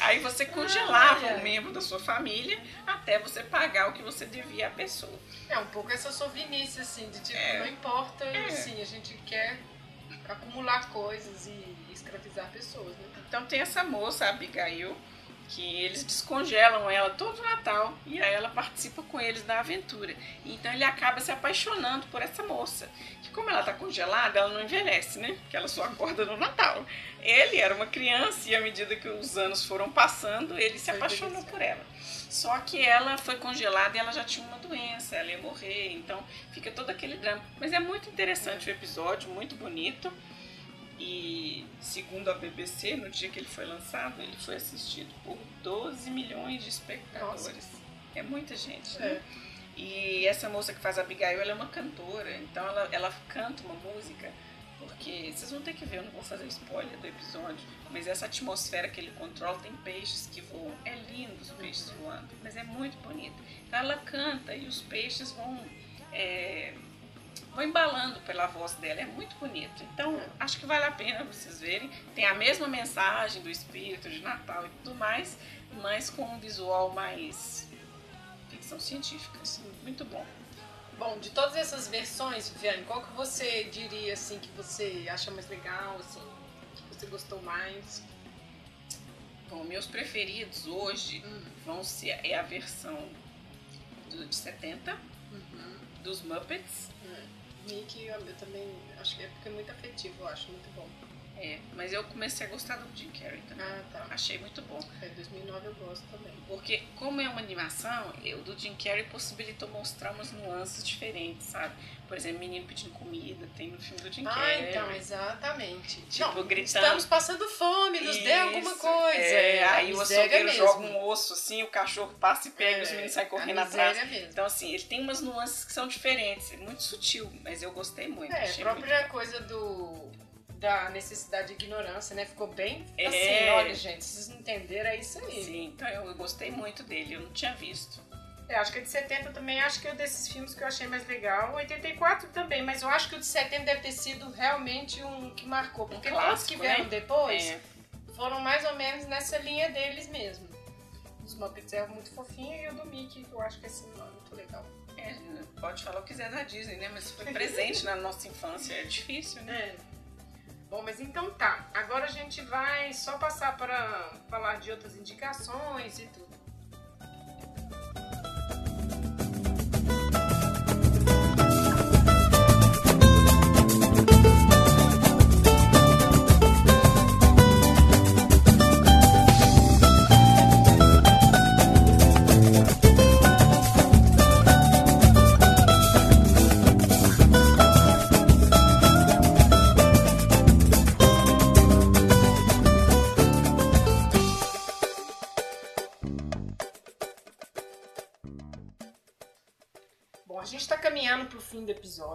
Aí você congelava Olha. um membro da sua família até você pagar o que você devia à pessoa. É um pouco essa sovinice, assim, de tipo, É. não importa, É. assim, a gente quer acumular coisas e escravizar pessoas, né? Então tem essa moça, a Abigail, que eles descongelam ela todo Natal e aí ela participa com eles da aventura. Então ele acaba se apaixonando por essa moça. Que como ela tá congelada, ela não envelhece, né? Porque ela só acorda no Natal. Ele era uma criança e à medida que os anos foram passando, ele se apaixonou por ela. Só que ela foi congelada e ela já tinha uma doença, ela ia morrer, então fica todo aquele drama. Mas é muito interessante o episódio, muito bonito. E segundo a BBC, no dia que ele foi lançado, ele foi assistido por 12 milhões de espectadores. É muita gente, né? E essa moça que faz a Abigail, ela é uma cantora, então ela, ela canta uma música, porque vocês vão ter que ver, eu não vou fazer spoiler do episódio, mas essa atmosfera que ele controla tem peixes que voam. É lindo os peixes voando, mas é muito bonito. Então ela canta e os peixes vão. é, vão embalando pela voz dela, é muito bonito. Então, acho que vale a pena vocês verem. Tem a mesma mensagem do espírito de Natal e tudo mais, mas com um visual mais ficção científica. assim, Muito bom. Bom, de todas essas versões, Viviane, qual que você diria, assim, que você acha mais legal, assim, que você gostou mais? Bom, meus preferidos hoje Hum. vão ser é a versão do, de 70 Uhum. dos Muppets. Eu, eu também acho que é porque é muito afetivo, eu acho muito bom. É, mas eu comecei a gostar do Jim Carrey também. Ah, tá. Achei muito bom. É, 2009 eu gosto também. Porque, como é uma animação, o do Jim Carrey possibilitou mostrar umas nuances diferentes, sabe? Por exemplo, menino pedindo comida, tem no filme do Jim Ah, Carrey. então, exatamente. Tipo, Não, gritando. estamos passando fome, nos dê alguma Isso, coisa. É, a aí o açougueiro mesmo. joga um osso assim, o cachorro passa e pega, É, os meninos saem correndo atrás. mesmo. Então, assim, ele tem umas nuances que são diferentes, é muito sutil, mas eu gostei muito. É, a própria coisa do da necessidade de ignorância, né? Ficou bem É. assim, olha, gente, vocês não entenderam, é isso aí. Sim, então eu gostei muito dele, eu não tinha visto. É, acho que a de 70 também, acho que é desses filmes que eu achei mais legal. 84 também, mas eu acho que o de 70 deve ter sido realmente um que marcou. Porque todos clássico, que vieram né? depois É, foram mais ou menos nessa linha deles mesmo. Os Muppets é muito fofinho e o do Mickey, que eu acho que é assim, muito legal. é, pode falar o que quiser da Disney, né? Mas foi presente na nossa infância, é difícil, né? É. Bom, mas então tá. Agora a gente vai só passar para falar de outras indicações e tudo.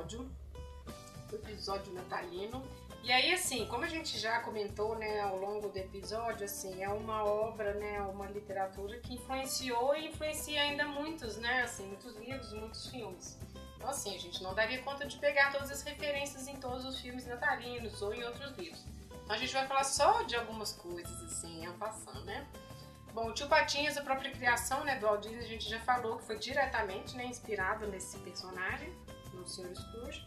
Episódio, episódio natalino. E aí, assim, como a gente já comentou, né, ao longo do episódio, assim, é uma obra, né, uma literatura que influenciou e influencia ainda muitos, né, assim, muitos livros, muitos filmes. Então, assim, a gente não daria conta de pegar todas as referências em todos os filmes natalinos ou em outros livros. Então, a gente vai falar só de algumas coisas, assim, passando, né? Bom, o Tio Patinhas, a própria criação né, do Disney, a gente já falou que foi diretamente né, inspirado nesse personagem, no Sr. Scrooge.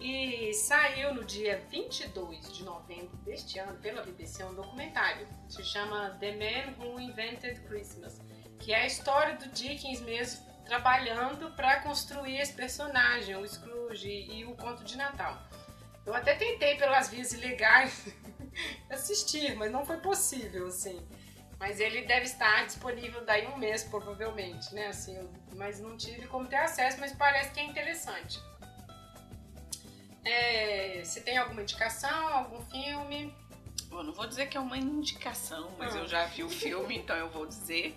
E saiu no dia 22 de novembro deste ano, pela BBC, um documentário. Se chama The Man Who Invented Christmas, que é a história do Dickens mesmo, trabalhando para construir esse personagem, o Scrooge e o conto de Natal. Eu até tentei pelas vias ilegais assistir, mas não foi possível, assim. Mas ele deve estar disponível daí um mês, provavelmente, né? Assim, eu- mas não tive como ter acesso, mas parece que é interessante. É, você tem alguma indicação, algum filme? Bom, não vou dizer que é uma indicação, mas Ah. eu já vi o filme, então eu vou dizer.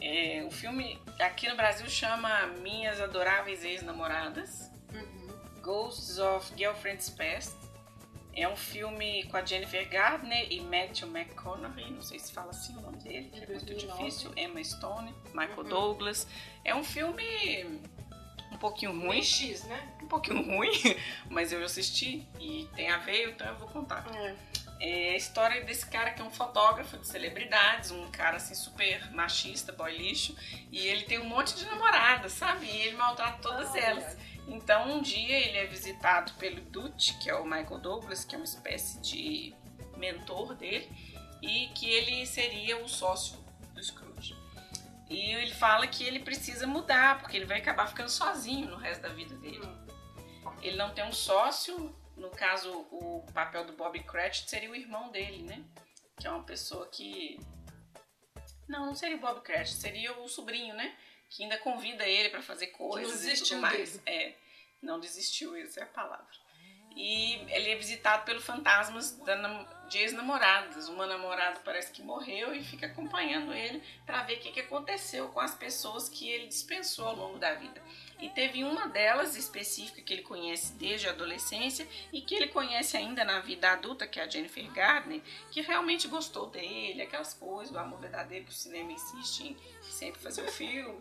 É, o filme aqui no Brasil chama Minhas Adoráveis Ex-Namoradas. Ghosts of Girlfriend's Past. É um filme com a Jennifer Gardner e Matthew McConaughey, não sei se fala assim o nome dele, que é muito 2009. difícil. Emma Stone, Michael Uhum. Douglas. É um filme um pouquinho ruim, X, né? um pouquinho ruim, mas eu assisti e tem a ver, então eu vou contar. É. É a história desse cara que é um fotógrafo de celebridades, um cara assim super machista, boy lixo, e ele tem um monte de namoradas, sabe? E ele maltrata todas Olha. elas. Então um dia ele é visitado pelo Dutch, que é o Michael Douglas, que é uma espécie de mentor dele, e que ele seria o sócio do Scrooge. E ele fala que ele precisa mudar, porque ele vai acabar ficando sozinho no resto da vida dele. Ele não tem um sócio, no caso, o papel do Bob Cratchit seria o irmão dele, né? Que é uma pessoa que. Não, não seria o Bob Cratchit, seria o sobrinho, né? Que ainda convida ele pra fazer coisas e desistiu tudo mais. dele. É, não desistiu, essa é a palavra. E ele é visitado pelos fantasmas de ex-namoradas. Uma namorada parece que morreu e fica acompanhando ele pra ver o que, que aconteceu com as pessoas que ele dispensou ao longo da vida. E teve uma delas específica que ele conhece desde a adolescência e que ele conhece ainda na vida adulta, que é a Jennifer Gardner, que realmente gostou dele, aquelas coisas, do amor verdadeiro que o cinema insiste em sempre fazer o filme.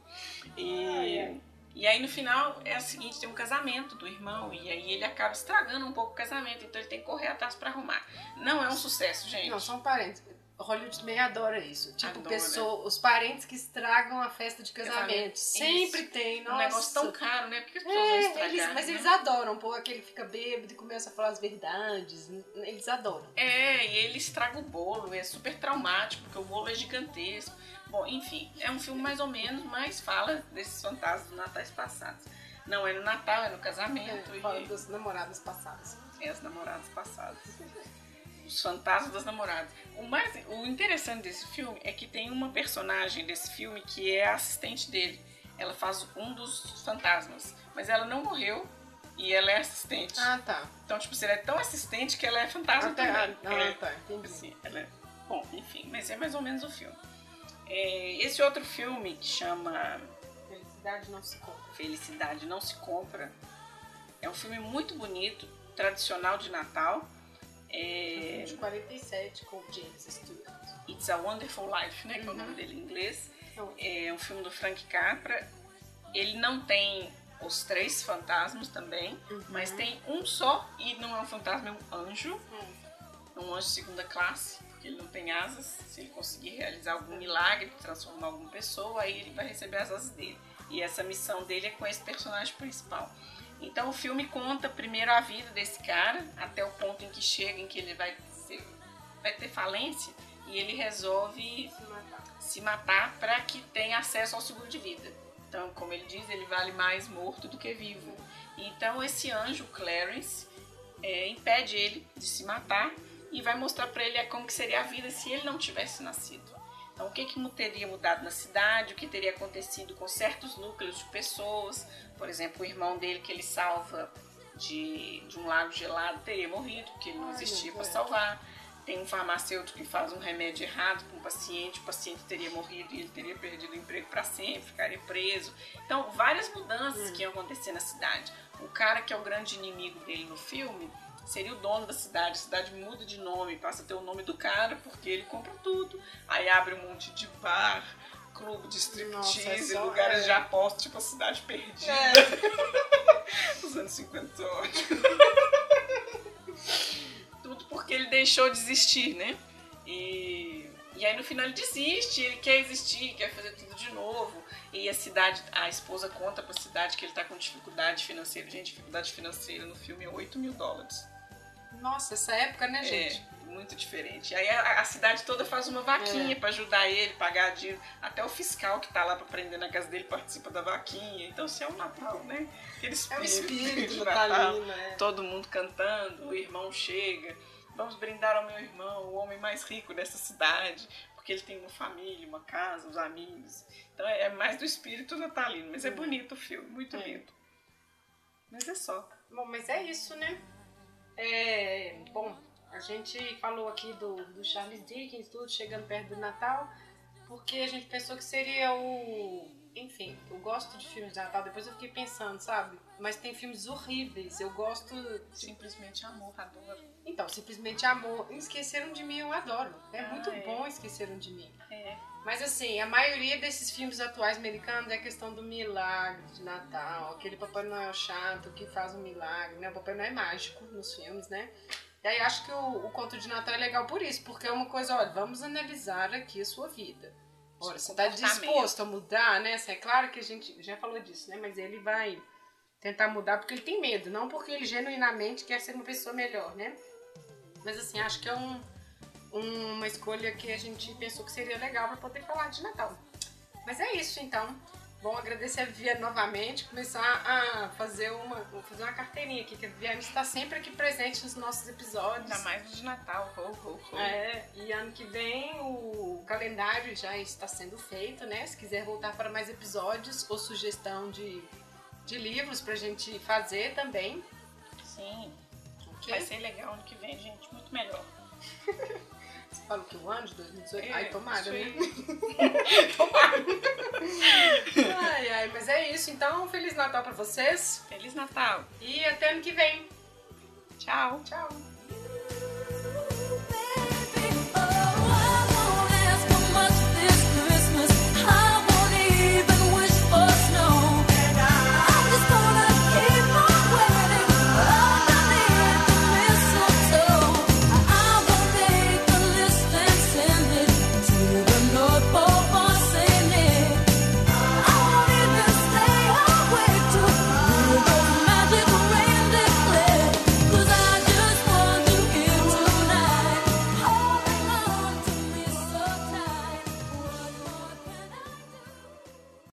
E, e aí no final é o seguinte, tem um casamento do irmão e aí ele acaba estragando um pouco o casamento, então ele tem que correr atrás pra arrumar. Não é um sucesso, gente. Não, são parentes. Hollywood também adora isso. Tipo, Adora. pessoa, os parentes que estragam a festa de casamento. Sempre tem, um nossa. negócio tão caro, né? Por que as pessoas É, vão é eles, mas né? eles adoram, pô, aquele fica bêbado e começa a falar as verdades. Eles adoram. É, e ele estraga o bolo, é super traumático, porque o bolo é gigantesco. Bom, enfim, é um filme mais ou menos, mas fala desses fantasmas dos natais passados. Não é no Natal, é no casamento É, fala e das namoradas passadas. é as namoradas passadas. Os fantasmas das namoradas. O, mais, o interessante desse filme é que tem uma personagem desse filme que é a assistente dele. Ela faz um dos fantasmas, mas ela não morreu e ela é assistente. Ah, tá. Então, tipo, você é tão assistente que ela é fantasma Até, também. ah, É. tá, entendi. Assim, ela é... Bom, enfim, mas é mais ou menos o filme. É, esse outro filme que chama Felicidade não se compra. Felicidade Não Se Compra é um filme muito bonito, tradicional de Natal. É, De 47 com James Stewart. It's a Wonderful Life, né, que é o Uhum. nome dele em inglês. Então, É um filme do Frank Capra. Ele não tem os três fantasmas também, Uhum. mas tem um só e não é um fantasma, é um anjo. Hum. um anjo de segunda classe, porque ele não tem asas. Se ele conseguir realizar algum milagre, transformar alguma pessoa, aí ele vai receber as asas dele. E essa missão dele é com esse personagem principal. Então o filme conta primeiro a vida desse cara, até o ponto em que chega, em que ele vai, ser, vai ter falência, e ele resolve se matar. para que tenha acesso ao seguro de vida. Então, como ele diz, ele vale mais morto do que vivo. Então, esse anjo, Clarence, é, impede ele de se matar e vai mostrar para ele como que seria a vida se ele não tivesse nascido. Então, o que, que teria mudado na cidade, o que teria acontecido com certos núcleos de pessoas. Por exemplo, o irmão dele que ele salva de, de um lago gelado teria morrido, porque ele não existia para salvar. Tem um farmacêutico que faz um remédio errado para um paciente, o paciente teria morrido e ele teria perdido o emprego para sempre, ficaria preso. Então, várias mudanças que iam acontecer na cidade. O cara que é o grande inimigo dele no filme seria o dono da cidade. A cidade muda de nome, passa a ter o nome do cara, porque ele compra tudo. Aí abre um monte de bar, clube de Nossa, é striptease, só- lugares é. de aposta, tipo a cidade perdida. Os anos 50 ótimo. Tudo porque ele deixou de existir, né? E, e aí no final ele desiste, ele quer existir, quer fazer tudo de novo. E a cidade, a esposa conta pra cidade que ele tá com dificuldade financeira. Gente, dificuldade financeira no filme é 8 mil dólares. Nossa, essa época, né, gente? É, muito diferente. Aí a, a cidade toda faz uma vaquinha É. pra ajudar ele, pagar dinheiro. Até o fiscal que tá lá pra prender na casa dele participa da vaquinha. Então, assim, é o Natal, né? Aquele É o espírito do Natal. natalino, né? Todo mundo cantando, o irmão chega. Vamos brindar ao meu irmão, o homem mais rico dessa cidade. Porque ele tem uma família, uma casa, os amigos. Então é é mais do espírito natalino. Mas é bonito o filme, muito É. lindo. Mas é só. Bom, mas é isso, né? É, bom, a gente falou aqui do, do Charles Dickens, tudo chegando perto do Natal, porque a gente pensou que seria o. Enfim, eu gosto de filmes de Natal, depois eu fiquei pensando, sabe? Mas tem filmes horríveis, eu gosto. Simplesmente amor, adoro. Então, simplesmente amor. Esqueceram de mim, eu adoro. É Ah, muito é. bom Esqueceram de mim. É. Mas assim, a maioria desses filmes atuais americanos é a questão do milagre de Natal, aquele Papai Noel chato que faz um milagre, né? O Papai Noel é mágico nos filmes, né? E aí acho que o, o conto de Natal é legal por isso, porque é uma coisa, olha, vamos analisar aqui a sua vida. Olha, Seu você tá comportamento. disposto a mudar, né? É claro que a gente já falou disso, né? Mas ele vai tentar mudar porque ele tem medo, não porque ele genuinamente quer ser uma pessoa melhor, né? Mas assim, acho que é um, um- uma escolha que a gente pensou que seria legal para poder falar de Natal. Mas é isso então. Bom, agradecer a Viviane novamente, começar a fazer uma, fazer uma carteirinha aqui, que a Viviane está sempre aqui presente nos nossos episódios. Ainda mais no de Natal. Ho, ho, ho. É, e ano que vem o calendário já está sendo feito, né? Se quiser voltar para mais episódios ou sugestão de, de livros pra gente fazer também. Sim. ok? Vai ser legal ano que vem, gente. Muito melhor. Fala que o ano de 2018? É, ai, tomara, isso né? aí. tomara. ai, ai, mas é isso. Então, Feliz Natal pra vocês Feliz Natal. e até ano que vem. Tchau. Tchau.